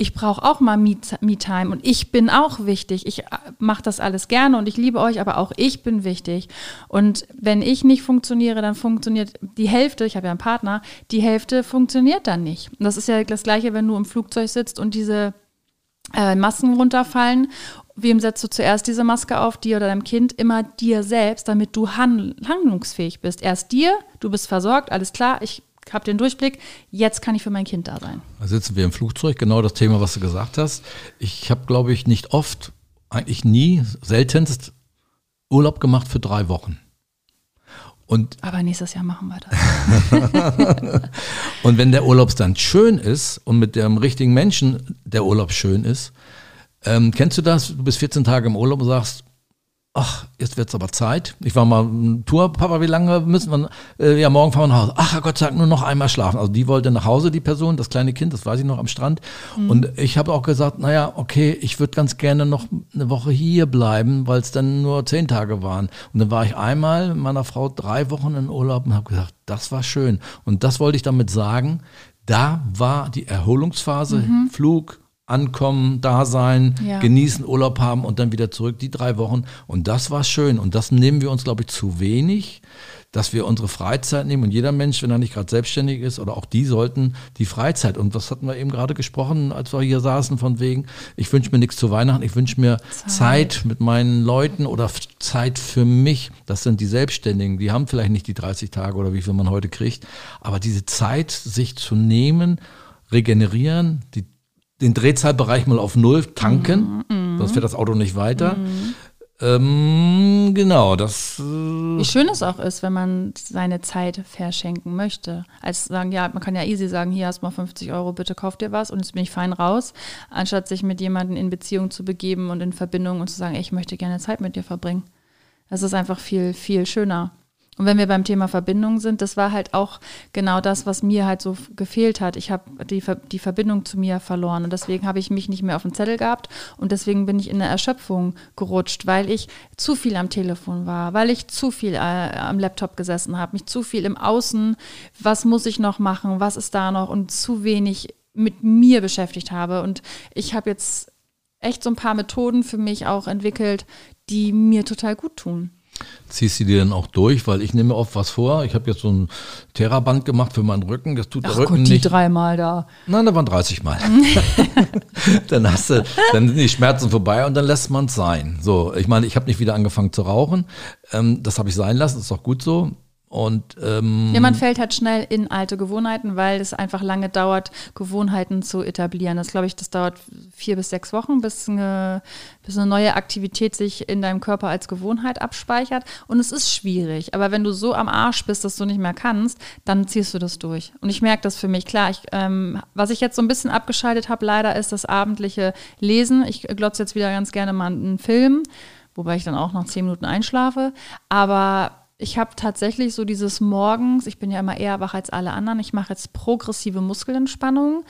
ich brauche auch mal Me-Time und ich bin auch wichtig. Ich äh, mache das alles gerne und ich liebe euch, aber auch ich bin wichtig. Und wenn ich nicht funktioniere, dann funktioniert die Hälfte, ich habe ja einen Partner, die Hälfte funktioniert dann nicht. Und das ist ja das Gleiche, wenn du im Flugzeug sitzt und diese äh, Masken runterfallen. Wem setzt du zuerst diese Maske auf, dir oder deinem Kind? Immer dir selbst, damit du handlungsfähig bist. Erst dir, du bist versorgt, alles klar, ich habe den Durchblick, jetzt kann ich für mein Kind da sein. Da sitzen wir im Flugzeug, genau das Thema, was du gesagt hast. Ich habe, glaube ich, nicht oft, eigentlich nie, seltenst Urlaub gemacht für drei Wochen. Und Aber nächstes Jahr machen wir das. und wenn der Urlaub dann schön ist und mit dem richtigen Menschen der Urlaub schön ist, ähm, kennst du das? Du bist 14 Tage im Urlaub und sagst, ach, jetzt wird's aber Zeit. Ich war mal ein Tour, Papa, wie lange müssen wir, äh, ja, morgen fahren wir nach Hause. Ach, Gott sei Dank, nur noch einmal schlafen. Also die wollte nach Hause, die Person, das kleine Kind, das weiß ich noch am Strand. Mhm. Und ich habe auch gesagt, naja, okay, ich würde ganz gerne noch eine Woche hier bleiben, weil es dann nur zehn Tage waren. Und dann war ich einmal mit meiner Frau drei Wochen in Urlaub und habe gesagt, das war schön. Und das wollte ich damit sagen, da war die Erholungsphase, mhm. Flug, ankommen, da sein, Ja. genießen, Urlaub haben und dann wieder zurück, die drei Wochen. Und das war schön. Und das nehmen wir uns, glaube ich, zu wenig, dass wir unsere Freizeit nehmen. Und jeder Mensch, wenn er nicht gerade selbstständig ist, oder auch die sollten die Freizeit. Und was hatten wir eben gerade gesprochen, als wir hier saßen, von wegen, ich wünsche mir nichts zu Weihnachten, ich wünsche mir Zeit. mit meinen Leuten oder Zeit für mich. Das sind die Selbstständigen, die haben vielleicht nicht die 30 Tage oder wie viel man heute kriegt. Aber diese Zeit, sich zu nehmen, regenerieren, die, den Drehzahlbereich mal auf Null tanken, sonst fährt das Auto nicht weiter. Ähm, genau, das äh, Wie schön es auch ist, wenn man seine Zeit verschenken möchte. Als sagen, ja, man kann ja easy sagen, hier hast du mal 50 Euro, bitte kauf dir was und jetzt bin ich fein raus, anstatt sich mit jemandem in Beziehung zu begeben und in Verbindung und zu sagen, ey, ich möchte gerne Zeit mit dir verbringen. Das ist einfach viel, viel schöner. Und wenn wir beim Thema Verbindung sind, das war halt auch genau das, was mir halt so gefehlt hat. Ich habe die, Ver- die Verbindung zu mir verloren und deswegen habe ich mich nicht mehr auf dem Zettel gehabt und deswegen bin ich in eine Erschöpfung gerutscht, weil ich zu viel am Telefon war, weil ich zu viel äh, am Laptop gesessen habe, mich zu viel im Außen, was muss ich noch machen, was ist da noch und zu wenig mit mir beschäftigt habe. Und ich habe jetzt echt so ein paar Methoden für mich auch entwickelt, die mir total gut tun. Ziehst du dir dann auch durch, weil ich nehme oft was vor. Ich habe jetzt so ein Theraband gemacht für meinen Rücken. Das tut der Rücken nicht. dreimal da. Nein, da waren 30 Mal. dann hast du, dann sind die Schmerzen vorbei und dann lässt man es sein. So, ich meine, ich habe nicht wieder angefangen zu rauchen. Ähm, das habe ich sein lassen, ist auch gut so. Und ähm, Ja, man fällt halt schnell in alte Gewohnheiten, weil es einfach lange dauert, Gewohnheiten zu etablieren. Das glaube ich, das dauert vier bis sechs Wochen, bis eine, bis eine neue Aktivität sich in deinem Körper als Gewohnheit abspeichert. Und es ist schwierig. Aber wenn du so am Arsch bist, dass du nicht mehr kannst, dann ziehst du das durch. Und ich merke das für mich. Klar, ich, ähm, was ich jetzt so ein bisschen abgeschaltet habe, leider, ist das abendliche Lesen. Ich glotze jetzt wieder ganz gerne mal einen Film, wobei ich dann auch noch zehn Minuten einschlafe. Aber ich habe tatsächlich so dieses Morgens, ich bin ja immer eher wach als alle anderen, ich mache jetzt progressive Muskelentspannung.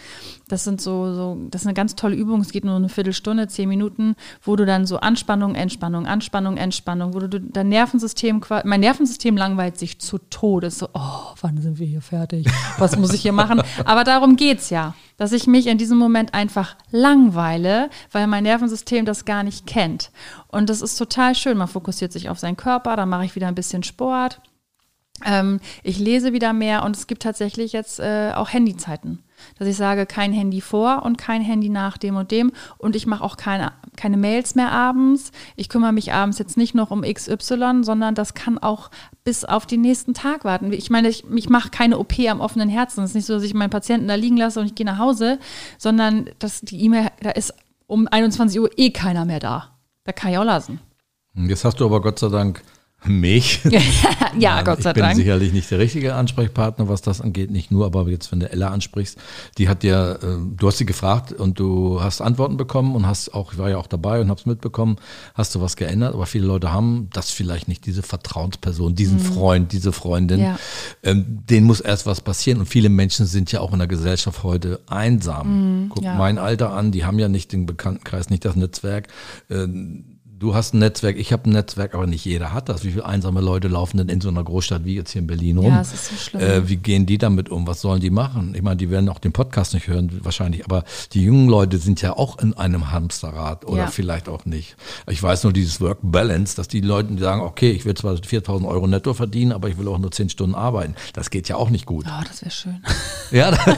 Das sind so, so, das ist eine ganz tolle Übung, es geht nur eine Viertelstunde, zehn Minuten, wo du dann so Anspannung, Entspannung, Anspannung, Entspannung, wo du dein Nervensystem, mein Nervensystem langweilt sich zu Tode. So, oh, wann sind wir hier fertig? Was muss ich hier machen? Aber darum geht's ja, dass ich mich in diesem Moment einfach langweile, weil mein Nervensystem das gar nicht kennt. Und das ist total schön. Man fokussiert sich auf seinen Körper, dann mache ich wieder ein bisschen Sport. Ähm, ich lese wieder mehr und es gibt tatsächlich jetzt äh, auch Handyzeiten. Dass ich sage, kein Handy vor und kein Handy nach dem und dem. Und ich mache auch keine, keine Mails mehr abends. Ich kümmere mich abends jetzt nicht noch um XY, sondern das kann auch bis auf den nächsten Tag warten. Ich meine, ich, ich mache keine OP am offenen Herzen. Es ist nicht so, dass ich meinen Patienten da liegen lasse und ich gehe nach Hause, sondern das, die E-Mail, da ist um 21 Uhr eh keiner mehr da. Da kann ich auch lassen. jetzt hast du aber Gott sei Dank mich. ja, Nein, Gott sei ich bin Dank. sicherlich nicht der richtige Ansprechpartner, was das angeht. Nicht nur, aber jetzt, wenn du Ella ansprichst, die hat ja, äh, du hast sie gefragt und du hast Antworten bekommen und hast auch, ich war ja auch dabei und hab's mitbekommen, hast du was geändert, aber viele Leute haben das vielleicht nicht, diese Vertrauensperson, diesen Freund, diese Freundin. Mhm. Ja. Ähm, denen muss erst was passieren und viele Menschen sind ja auch in der Gesellschaft heute einsam. Guck Mhm, ja. mein Alter an, die haben ja nicht den Bekanntenkreis, nicht das Netzwerk. Ähm, du hast ein Netzwerk, ich habe ein Netzwerk, aber nicht jeder hat das. Wie viele einsame Leute laufen denn in so einer Großstadt wie jetzt hier in Berlin rum? Ja, das ist so schlimm. Äh, wie gehen die damit um? Was sollen die machen? Ich meine, die werden auch den Podcast nicht hören, wahrscheinlich, aber die jungen Leute sind ja auch in einem Hamsterrad oder ja. vielleicht auch nicht. Ich weiß nur dieses Work Balance, dass die Leute sagen, okay, ich will zwar 4000 Euro netto verdienen, aber ich will auch nur 10 Stunden arbeiten. Das geht ja auch nicht gut. Oh, das wäre schön. ja, das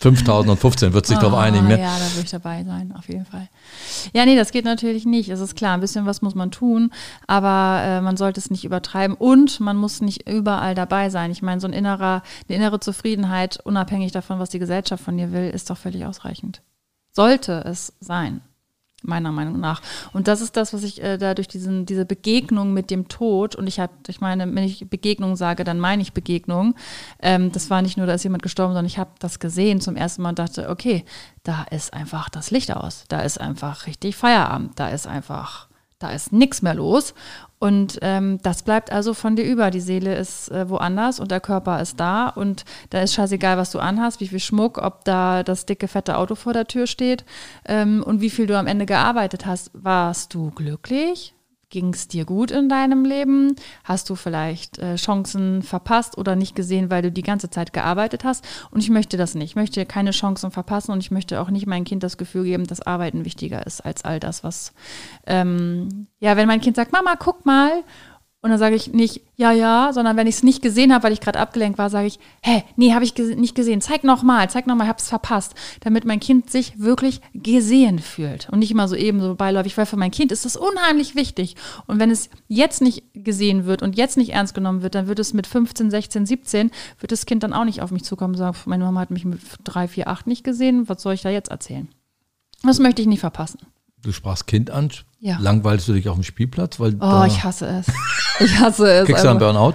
5015 wird sich oh, darauf ah, einigen. Ne? Ja, da würde ich dabei sein, auf jeden Fall. Ja, nee, das geht natürlich nicht. Es ist klar, ein bisschen was muss man tun, aber äh, man sollte es nicht übertreiben und man muss nicht überall dabei sein. Ich meine, so ein innerer, eine innere Zufriedenheit, unabhängig davon, was die Gesellschaft von dir will, ist doch völlig ausreichend. Sollte es sein. Meiner Meinung nach. Und das ist das, was ich äh, da durch diesen, diese Begegnung mit dem Tod, und ich hatte, ich meine, wenn ich Begegnung sage, dann meine ich Begegnung. Ähm, das war nicht nur, da ist jemand gestorben, sondern ich habe das gesehen zum ersten Mal und dachte, okay, da ist einfach das Licht aus. Da ist einfach richtig Feierabend. Da ist einfach, da ist nichts mehr los. Und ähm, das bleibt also von dir über. Die Seele ist äh, woanders und der Körper ist da. Und da ist scheißegal, was du anhast, wie viel Schmuck, ob da das dicke, fette Auto vor der Tür steht ähm, und wie viel du am Ende gearbeitet hast. Warst du glücklich? Ging es dir gut in deinem Leben? Hast du vielleicht äh, Chancen verpasst oder nicht gesehen, weil du die ganze Zeit gearbeitet hast? Und ich möchte das nicht. Ich möchte keine Chancen verpassen und ich möchte auch nicht meinem Kind das Gefühl geben, dass Arbeiten wichtiger ist als all das, was, ähm, ja, wenn mein Kind sagt, Mama, guck mal, und dann sage ich nicht, ja, ja, sondern wenn ich es nicht gesehen habe, weil ich gerade abgelenkt war, sage ich, hä, nee, habe ich ges nicht gesehen. Zeig nochmal, zeig nochmal, ich habe es verpasst. Damit mein Kind sich wirklich gesehen fühlt. Und nicht immer so eben so beiläufig, weil für mein Kind ist das unheimlich wichtig. Und wenn es jetzt nicht gesehen wird und jetzt nicht ernst genommen wird, dann wird es mit 15, 16, 17, wird das Kind dann auch nicht auf mich zukommen und sagen, meine Mama hat mich mit 3, 4, 8 nicht gesehen, was soll ich da jetzt erzählen? Das möchte ich nicht verpassen. Du sprachst Kind an. Ja. Langweilst du dich auf dem Spielplatz? Weil Oh, ich hasse es. Ich hasse es. kriegst du einen. Burnout.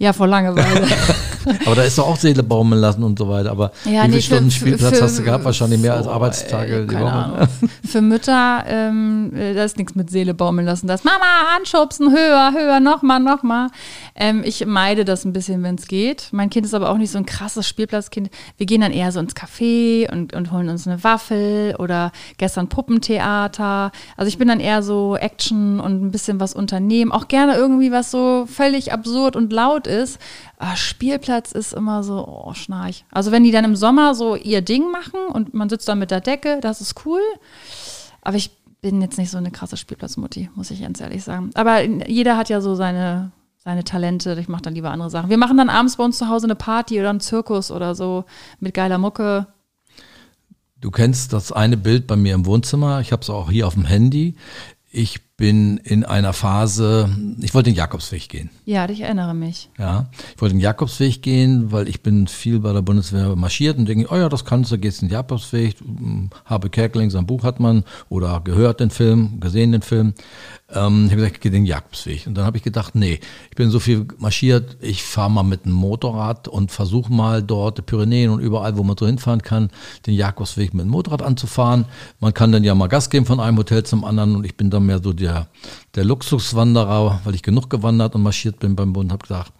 Ja, vor Langeweile. Aber da ist doch auch Seele baumeln lassen und so weiter. Aber Ja, wie viele nee, für- Stunden Spielplatz für- hast du gehabt? Wahrscheinlich mehr als Arbeitstage die keine. Ahnung. Für Mütter, ähm, äh, da ist nichts mit Seele baumeln lassen. Das Mama anschubsen, höher, höher, nochmal, nochmal. Ähm, ich meide das ein bisschen, wenn es geht. Mein Kind ist aber auch nicht so ein krasses Spielplatzkind. Wir gehen dann eher so ins Café und, und holen uns eine Waffel oder gestern Puppentheater. Also ich bin dann eher so Action und ein bisschen was unternehmen. Auch gerne irgendwie was so völlig absurd und laut ist. Aber Spielplatz ist immer so, oh, schnarch. Also wenn die dann im Sommer so ihr Ding machen und man sitzt da mit der Decke, das ist cool. Aber ich bin jetzt nicht so eine krasse Spielplatzmutti, muss ich ganz ehrlich sagen. Aber jeder hat ja so seine, seine Talente. Ich mache dann lieber andere Sachen. Wir machen dann abends bei uns zu Hause eine Party oder einen Zirkus oder so mit geiler Mucke. Du kennst das eine Bild bei mir im Wohnzimmer. Ich habe es auch hier auf dem Handy. Ich bin in einer Phase, ich wollte den Jakobsweg gehen. Ja, ich erinnere mich. Ja, ich wollte den Jakobsweg gehen, weil ich bin viel bei der Bundeswehr marschiert und denke, oh ja, das kannst du, gehst den Jakobsweg. Habe Kerkeling, sein Buch hat man oder gehört den Film, gesehen den Film. Ähm, ich habe gesagt, ich gehe den Jakobsweg. Und dann habe ich gedacht, nee, ich bin so viel marschiert, ich fahre mal mit einem Motorrad und versuche mal dort die Pyrenäen und überall, wo man so hinfahren kann, den Jakobsweg mit dem Motorrad anzufahren. Man kann dann ja mal Gas geben von einem Hotel zum anderen und ich bin dann mehr so der, der Luxuswanderer, weil ich genug gewandert und marschiert bin beim Bund, habe gesagt,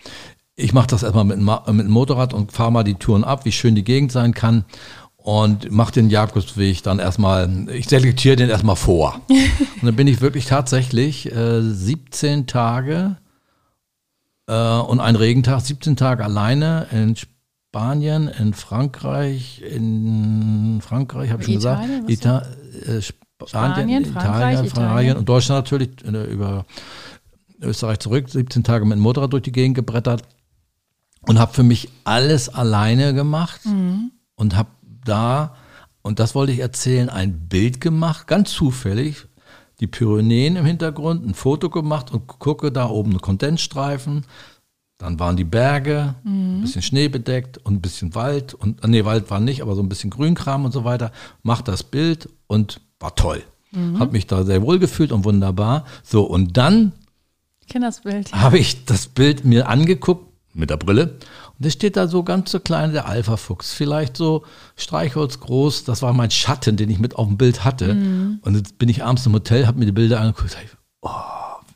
ich mache das erstmal mit, mit dem Motorrad und fahre mal die Touren ab, wie schön die Gegend sein kann und mache den Jakobsweg dann erstmal, ich selektiere den erstmal vor. und dann bin ich wirklich tatsächlich äh, 17 Tage äh, und ein Regentag, 17 Tage alleine in Spanien, in Frankreich, in Frankreich, habe ich schon Italien, gesagt, was Ita äh, Spanien, Spanien, Frankreich, Italien, Italien. und Deutschland natürlich äh, über Österreich zurück, 17 Tage mit dem Motorrad durch die Gegend gebrettert und habe für mich alles alleine gemacht und habe da, und das wollte ich erzählen, ein Bild gemacht, ganz zufällig, die Pyrenäen im Hintergrund, ein Foto gemacht und gucke da oben eine Kondensstreifen. Dann waren die Berge, ein bisschen Schnee bedeckt und ein bisschen Wald. Und, nee, Wald war nicht, aber so ein bisschen Grünkram und so weiter. Mach das Bild und war toll. Hab mich da sehr wohl gefühlt und wunderbar. So, und dann habe ich das Bild mir angeguckt mit der Brille. Und es steht da so ganz so klein der Alpha-Fuchs, vielleicht so Streichholz groß, das war mein Schatten, den ich mit auf dem Bild hatte. Und jetzt bin ich abends im Hotel, habe mir die Bilder angeguckt, oh,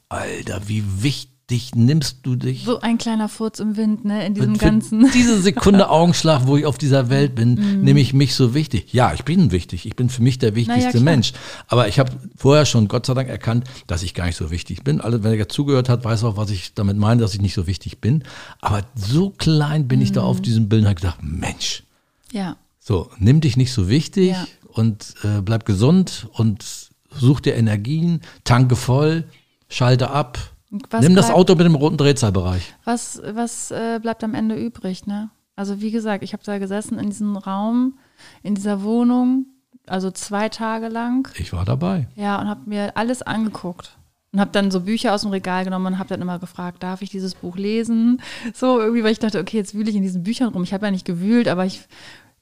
Alter, wie wichtig nimmst du dich? So ein kleiner Furz im Wind, ne, in diesem ganzen. Diese Sekunde Augenschlag, wo ich auf dieser Welt bin, nehme ich mich so wichtig. Ja, ich bin wichtig. Ich bin für mich der wichtigste klar. Mensch. Aber ich habe vorher schon Gott sei Dank erkannt, dass ich gar nicht so wichtig bin. Alle, wer zugehört hat, weiß auch, was ich damit meine, dass ich nicht so wichtig bin. Aber so klein bin ich da auf diesem Bild und habe gedacht, Mensch, Ja. so, nimm dich nicht so wichtig Ja. und äh, bleib gesund und such dir Energien, tanke voll, schalte ab. Was nimm das bleibt- Auto mit dem roten Drehzahlbereich. Was, was äh, bleibt am Ende übrig, ne? Also wie gesagt, ich habe da gesessen in diesem Raum, in dieser Wohnung, also zwei Tage lang, Ich war dabei. ja, und habe mir alles angeguckt. Und habe dann so Bücher aus dem Regal genommen und habe dann immer gefragt, darf ich dieses Buch lesen? So irgendwie, weil ich dachte, okay, jetzt wühle ich in diesen Büchern rum. Ich habe ja nicht gewühlt, aber ich,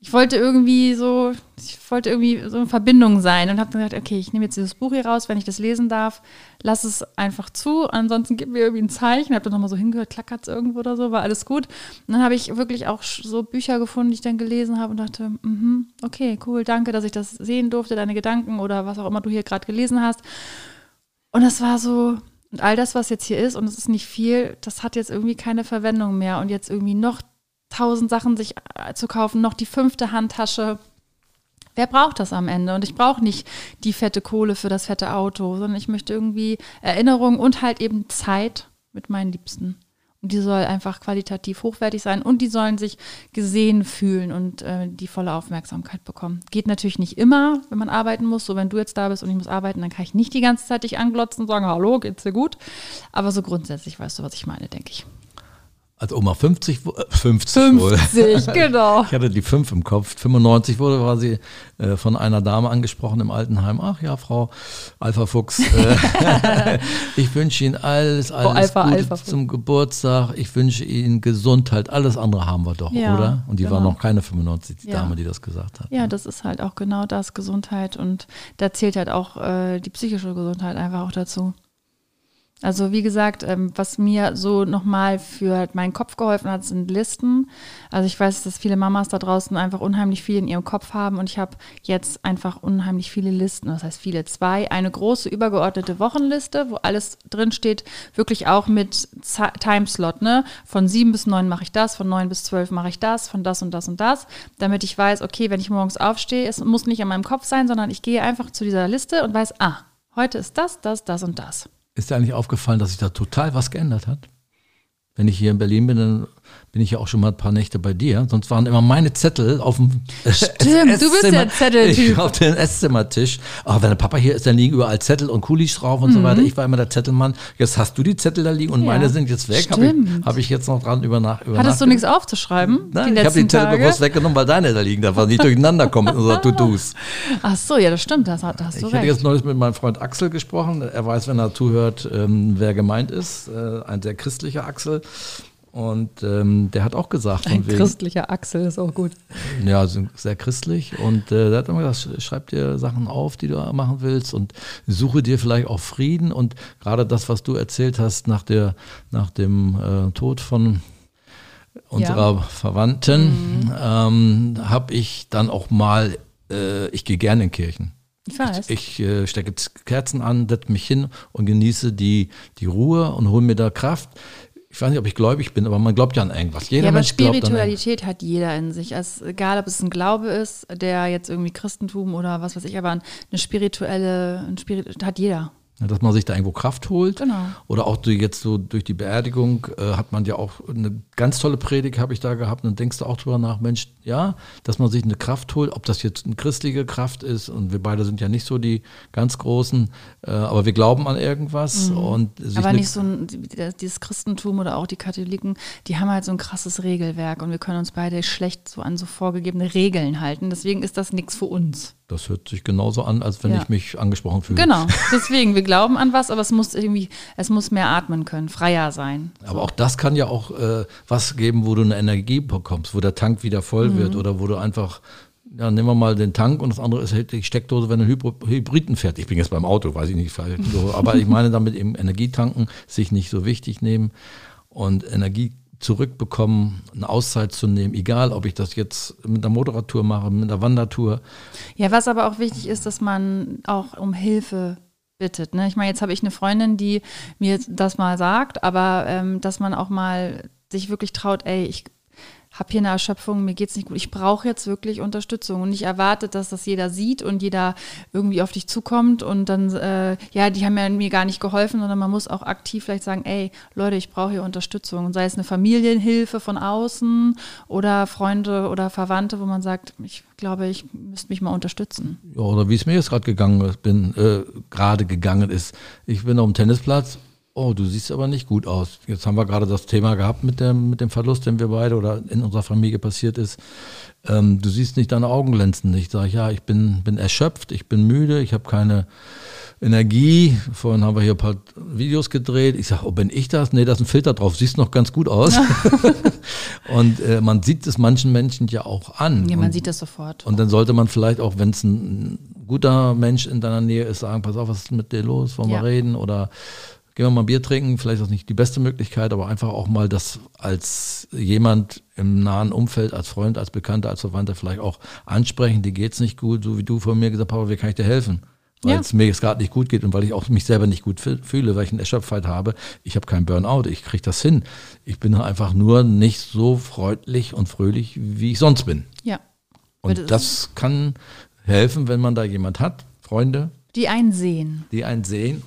ich wollte irgendwie so, ich wollte irgendwie so in Verbindung sein und habe dann gesagt, okay, ich nehme jetzt dieses Buch hier raus, wenn ich das lesen darf, lass es einfach zu, ansonsten gib mir irgendwie ein Zeichen. Habe dann nochmal so hingehört, klackert es irgendwo oder so, war alles gut. Und dann habe ich wirklich auch so Bücher gefunden, die ich dann gelesen habe und dachte, mhm, okay, cool, danke, dass ich das sehen durfte, deine Gedanken oder was auch immer du hier gerade gelesen hast. Und es war so, und all das, was jetzt hier ist, und es ist nicht viel, das hat jetzt irgendwie keine Verwendung mehr. Und jetzt irgendwie noch tausend Sachen sich äh, zu kaufen, noch die fünfte Handtasche. Wer braucht das am Ende? Und ich brauche nicht die fette Kohle für das fette Auto, sondern ich möchte irgendwie Erinnerung und halt eben Zeit mit meinen Liebsten. Und die soll einfach qualitativ hochwertig sein und die sollen sich gesehen fühlen und äh, die volle Aufmerksamkeit bekommen. Geht natürlich nicht immer, wenn man arbeiten muss. So, wenn du jetzt da bist und ich muss arbeiten, dann kann ich nicht die ganze Zeit dich anglotzen und sagen, hallo, geht's dir gut? Aber so grundsätzlich weißt du, was ich meine, denke ich. Als Oma 50, wo- äh, 50, wohl. 50, genau. Ich hatte die 5 im Kopf. 95 wurde war sie äh, von einer Dame angesprochen im Altenheim. Ach ja, Frau Alpha Fuchs, äh, ich wünsche Ihnen alles, alles Alpha, Gute Alpha zum Geburtstag. Ich wünsche Ihnen Gesundheit. Alles andere haben wir doch, Ja, oder? Und die war genau. noch keine 95, die Ja. Dame, die das gesagt hat. Ja, das ist halt auch genau das, Gesundheit. Und da zählt halt auch äh, die psychische Gesundheit einfach auch dazu. Also wie gesagt, ähm, was mir so nochmal für meinen Kopf geholfen hat, sind Listen. Also ich weiß, dass viele Mamas da draußen einfach unheimlich viel in ihrem Kopf haben und ich habe jetzt einfach unheimlich viele Listen. Das heißt viele zwei. Eine große übergeordnete Wochenliste, wo alles drin steht, wirklich auch mit Ze- Timeslot. Ne? Von sieben bis neun mache ich das, von neun bis zwölf mache ich das, von das und das und das, damit ich weiß, okay, wenn ich morgens aufstehe, es muss nicht in meinem Kopf sein, sondern ich gehe einfach zu dieser Liste und weiß, ah, heute ist das, das, das und das. Ist dir eigentlich aufgefallen, dass sich da total was geändert hat? Wenn ich hier in Berlin bin, dann bin ich ja auch schon mal ein paar Nächte bei dir. Sonst waren immer meine Zettel auf dem Stimmt, du bist der Zetteltyp. Ich auf dem Esszimmertisch. Aber wenn der Papa hier ist, dann liegen überall Zettel und Kulis drauf und so weiter. Ich war immer der Zettelmann. Jetzt hast du die Zettel da liegen und Mhm. Ja, meine sind jetzt weg. Habe ich, hab ich jetzt noch dran über Nacht. Hattest du nichts aufzuschreiben? Nein, ich habe die Zettel Tage? bewusst weggenommen, weil deine da liegen, da wir nicht durcheinander kommen mit unseren To-Dos. Ach so, ja, das stimmt, das, hat- da hast du Ich hatte recht. jetzt neulich mit meinem Freund Axel gesprochen. Er weiß, wenn er zuhört, ähm, wer gemeint ist. Äh, ein sehr christlicher Axel. Und ähm, der hat auch gesagt, Ein wegen, christlicher Axel ist auch gut. ja, sehr christlich. Und äh, der hat immer gesagt, schreib dir Sachen auf, die du machen willst und suche dir vielleicht auch Frieden. Und gerade das, was du erzählt hast nach, der, nach dem äh, Tod von unserer Verwandten, ähm, habe ich dann auch mal, äh, ich gehe gerne in Kirchen. Ich weiß. Ich äh, stecke Kerzen an, setze mich hin und genieße die, die Ruhe und hole mir da Kraft. Ich weiß nicht, ob ich gläubig bin, aber man glaubt ja an irgendwas. Jeder ja, aber Mensch glaubt an irgendwas. Spiritualität hat jeder in sich. Also, egal, ob es ein Glaube ist, der jetzt irgendwie Christentum oder was weiß ich, aber eine spirituelle, ein Spirit hat jeder. Ja, dass man sich da irgendwo Kraft holt. Genau. Oder auch durch, jetzt so durch die Beerdigung äh, hat man ja auch eine ganz tolle Predigt, habe ich da gehabt. Und dann denkst du auch drüber nach, Mensch, ja, dass man sich eine Kraft holt, ob das jetzt eine christliche Kraft ist. Und wir beide sind ja nicht so die ganz Großen, äh, aber wir glauben an irgendwas. Und Mhm. Aber eine- nicht so ein, dieses Christentum oder auch die Katholiken, die haben halt so ein krasses Regelwerk und wir können uns beide schlecht so an so vorgegebene Regeln halten. Deswegen ist das nichts für uns. Das hört sich genauso an, als wenn Ja. ich mich angesprochen fühle. Genau. Deswegen, wir glauben an was, aber es muss irgendwie, es muss mehr atmen können, freier sein. Aber auch das kann ja auch äh, was geben, wo du eine Energie bekommst, wo der Tank wieder voll Mhm. wird oder wo du einfach, ja, nehmen wir mal den Tank und das andere ist halt die Steckdose, wenn du Hybr Hybriden fährt. Ich bin jetzt beim Auto, weiß ich nicht, aber ich meine damit eben Energietanken, sich nicht so wichtig nehmen und Energie zurückbekommen, eine Auszeit zu nehmen, egal ob ich das jetzt mit einer Motorradtour mache, mit einer Wandertour. Ja, was aber auch wichtig ist, dass man auch um Hilfe bittet. Ne? Ich meine, jetzt habe ich eine Freundin, die mir das mal sagt, aber ähm, dass man auch mal sich wirklich traut, ey, ich habe hier eine Erschöpfung, mir geht's nicht gut, ich brauche jetzt wirklich Unterstützung und nicht erwartet, dass das jeder sieht und jeder irgendwie auf dich zukommt und dann, äh, ja, die haben ja mir gar nicht geholfen, sondern man muss auch aktiv vielleicht sagen, ey, Leute, ich brauche hier Unterstützung und sei es eine Familienhilfe von außen oder Freunde oder Verwandte, wo man sagt, ich glaube, ich müsste mich mal unterstützen. Ja, oder wie es mir jetzt gerade gegangen äh, gerade gegangen ist. Ich bin auf dem Tennisplatz. Oh, du siehst aber nicht gut aus. Jetzt haben wir gerade das Thema gehabt mit dem, mit dem Verlust, den wir beide oder in unserer Familie passiert ist. Ähm, du siehst nicht, deine Augen glänzen nicht. Sag ich, ja, ich bin, bin erschöpft, ich bin müde, ich habe keine Energie. Vorhin haben wir hier ein paar Videos gedreht. Ich sage, oh, bin ich das? Nee, da ist ein Filter drauf. Siehst noch ganz gut aus. Und äh, man sieht es manchen Menschen ja auch an. Ja, man Und- sieht das sofort. und dann sollte man vielleicht auch, wenn es ein guter Mensch in deiner Nähe ist, sagen, pass auf, was ist mit dir los, wollen Ja. wir reden oder gehen wir mal ein Bier trinken, vielleicht das nicht die beste Möglichkeit, aber einfach auch mal das als jemand im nahen Umfeld, als Freund, als Bekannter, als Verwandter vielleicht auch ansprechen, dir geht's nicht gut, so wie du von mir gesagt hast, Papa, wie kann ich dir helfen? Weil Ja. es mir jetzt gerade nicht gut geht und weil ich auch mich selber nicht gut fühl- fühle, weil ich eine Erschöpfheit habe. Ich habe keinen Burnout, ich kriege das hin. Ich bin einfach nur nicht so freundlich und fröhlich, wie ich sonst bin. Ja. Und das kann helfen, wenn man da jemand hat, Freunde, Die einen sehen. die einen sehen.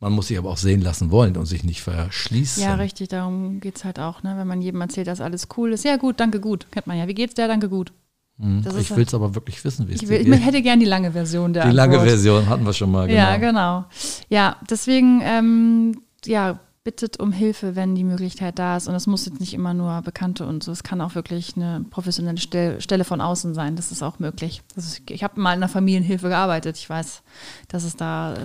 Man muss sich aber auch sehen lassen wollen und sich nicht verschließen. Ja, richtig, darum geht es halt auch, ne? Wenn man jedem erzählt, dass alles cool ist. Ja, gut, danke, gut. Kennt man ja. Wie geht's dir? Danke, gut. Ist ich will es aber wirklich wissen, wie es Ich, dir will, geht. ich hätte gern die lange Version der Die lange Antwort. Version hatten wir schon mal. Genau. Ja, genau. Ja, deswegen, ähm, ja, bittet um Hilfe, wenn die Möglichkeit da ist. Und es muss jetzt nicht immer nur Bekannte und so. Es kann auch wirklich eine professionelle Stelle, Stelle von außen sein. Das ist auch möglich. Ist, ich habe mal in der Familienhilfe gearbeitet. Ich weiß, dass es da äh,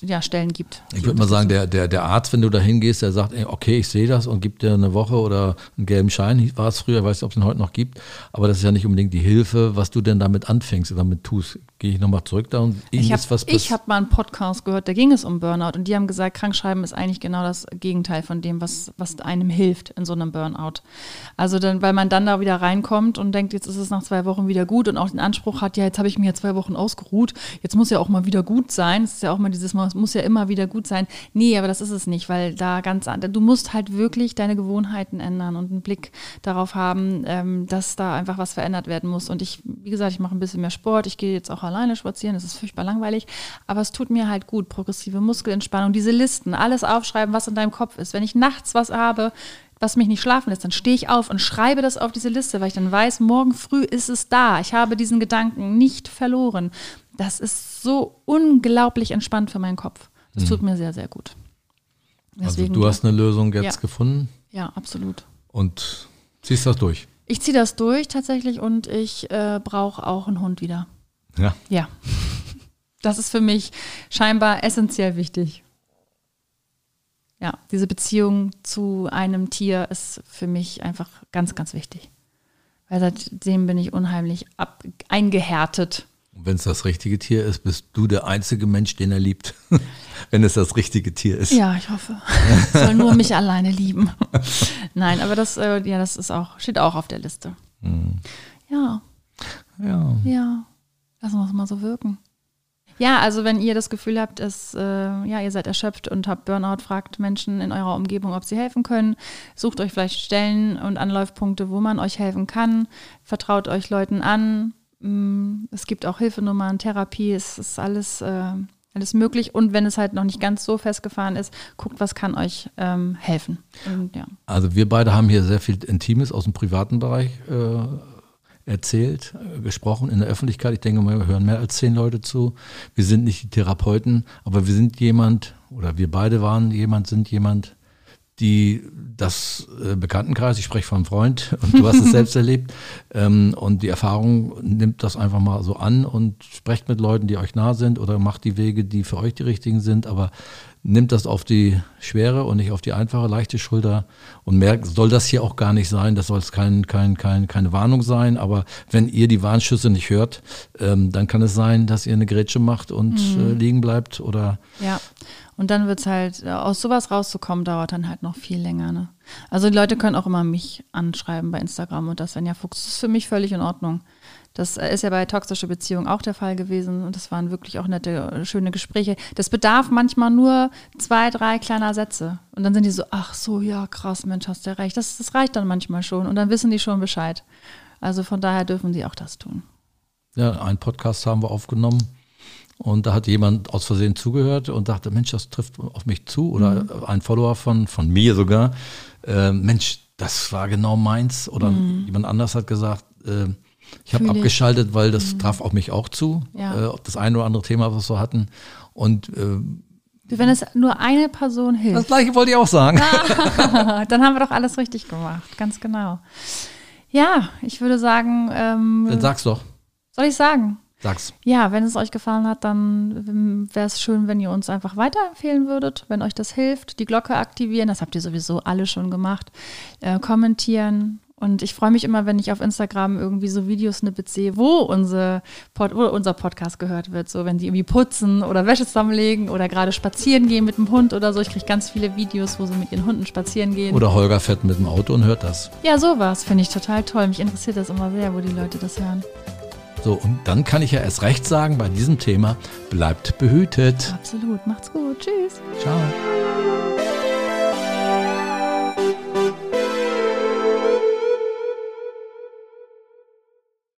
ja, Stellen gibt. Ich würde mal sagen, der, der, der Arzt, wenn du da hingehst, der sagt, ey, okay, ich sehe das und gibt dir eine Woche oder einen gelben Schein, war es früher, weiß nicht, ob es ihn heute noch gibt, aber das ist ja nicht unbedingt die Hilfe, was du denn damit anfängst oder damit tust. Gehe ich nochmal zurück da und Ich ist was habe hab mal einen Podcast gehört, da ging es um Burnout und die haben gesagt, Krankschreiben ist eigentlich genau das Gegenteil von dem, was, was einem hilft in so einem Burnout. Also dann, weil man dann da wieder reinkommt und denkt, jetzt ist es nach zwei Wochen wieder gut und auch den Anspruch hat, ja, jetzt habe ich mir ja zwei Wochen ausgeruht, jetzt muss ja auch mal wieder gut sein. Es ist ja auch mal dieses Mal, es muss ja immer wieder gut sein. Nee, aber das ist es nicht, weil da ganz du musst halt wirklich deine Gewohnheiten ändern und einen Blick darauf haben, ähm, dass da einfach was verändert werden muss. Und ich, wie gesagt, ich mache ein bisschen mehr Sport, ich gehe jetzt auch alleine spazieren, das ist furchtbar langweilig, aber es tut mir halt gut, progressive Muskelentspannung, diese Listen, alles aufschreiben, was in deinem Kopf ist. Wenn ich nachts was habe, was mich nicht schlafen lässt, dann stehe ich auf und schreibe das auf diese Liste, weil ich dann weiß, morgen früh ist es da. Ich habe diesen Gedanken nicht verloren. Das ist so unglaublich entspannt für meinen Kopf. Das tut mir sehr, sehr gut. Also du hast eine Lösung jetzt Ja. gefunden ja, absolut. und ziehst das durch. Ich ziehe das durch tatsächlich und ich äh, brauche auch einen Hund wieder. Ja. Ja. Das ist für mich scheinbar essentiell wichtig. Ja, diese Beziehung zu einem Tier ist für mich einfach ganz, ganz wichtig. Weil seitdem bin ich unheimlich ab, eingehärtet. Und wenn es das richtige Tier ist, bist du der einzige Mensch, den er liebt. wenn es das richtige Tier ist. Ja, ich hoffe. Soll nur mich alleine lieben. Nein, aber das, äh, ja, das ist auch, steht auch auf der Liste. Ja, Ja. Ja, lassen wir es mal so wirken. Ja, also wenn ihr das Gefühl habt, dass, äh, ja, ihr seid erschöpft und habt Burnout, fragt Menschen in eurer Umgebung, ob sie helfen können. Sucht euch vielleicht Stellen und Anlaufpunkte, wo man euch helfen kann. Vertraut euch Leuten an. Mm, Es gibt auch Hilfenummern, Therapie, es ist alles, äh, alles möglich. Und wenn es halt noch nicht ganz so festgefahren ist, guckt, was kann euch ähm, helfen. Und, ja. Also wir beide haben hier sehr viel Intimes aus dem privaten Bereich äh, erzählt, äh, gesprochen in der Öffentlichkeit. Ich denke wir hören mehr als zehn Leute zu. Wir sind nicht die Therapeuten, aber wir sind jemand, oder wir beide waren jemand, sind jemand, die das äh, Bekanntenkreis, ich spreche von Freund und du hast es selbst erlebt, ähm, und die Erfahrung nimmt das einfach mal so an und sprecht mit Leuten, die euch nah sind oder macht die Wege, die für euch die richtigen sind, aber nimmt das auf die schwere und nicht auf die einfache, leichte Schulter und merkt, soll das hier auch gar nicht sein, das soll es kein, kein, kein, keine Warnung sein, aber wenn ihr die Warnschüsse nicht hört, ähm, dann kann es sein, dass ihr eine Grätsche macht und äh, liegen bleibt oder Ja, und dann wird es halt, äh, aus sowas rauszukommen, dauert dann halt noch viel länger. Ne? Also die Leute können auch immer mich anschreiben bei Instagram und das Svenja Fuchs. Das ist für mich völlig in Ordnung. Das äh, ist ja bei toxische Beziehungen auch der Fall gewesen und das waren wirklich auch nette, äh, schöne Gespräche. Das bedarf manchmal nur zwei, drei kleiner Sätze. Und dann sind die so, ach so, ja, krass, Mensch, hast du ja recht. Das, das reicht dann manchmal schon und dann wissen die schon Bescheid. Also von daher dürfen sie auch das tun. Ja, einen Podcast haben wir aufgenommen und da hat jemand aus Versehen zugehört und dachte, Mensch, das trifft auf mich zu oder ein Follower von, von mir sogar, äh, Mensch, das war genau meins oder jemand anders hat gesagt, äh, ich habe abgeschaltet, weil das traf auf mich auch zu, Ja. äh, das eine oder andere Thema, was wir hatten und äh, Wenn es nur eine Person hilft. das gleiche wollte ich auch sagen. Dann haben wir doch alles richtig gemacht, ganz genau. Ja, ich würde sagen, ähm, Dann sag's doch, soll ich sagen? sag's. Ja, wenn es euch gefallen hat, dann wäre es schön, wenn ihr uns einfach weiterempfehlen würdet, wenn euch das hilft. Die Glocke aktivieren, das habt ihr sowieso alle schon gemacht. Äh, kommentieren. Und ich freue mich immer, wenn ich auf Instagram irgendwie so Videosnippets sehe, wo, unsere Pod wo unser Podcast gehört wird. So, wenn die irgendwie putzen oder Wäsche zusammenlegen oder gerade spazieren gehen mit dem Hund oder so. Ich kriege ganz viele Videos, wo sie mit ihren Hunden spazieren gehen. Oder Holger fährt mit dem Auto und hört das. Ja, sowas finde ich total toll. Mich interessiert das immer sehr, wo die Leute das hören. So, und dann kann ich ja erst recht sagen, bei diesem Thema, bleibt behütet. Absolut. Macht's gut. Tschüss. Ciao.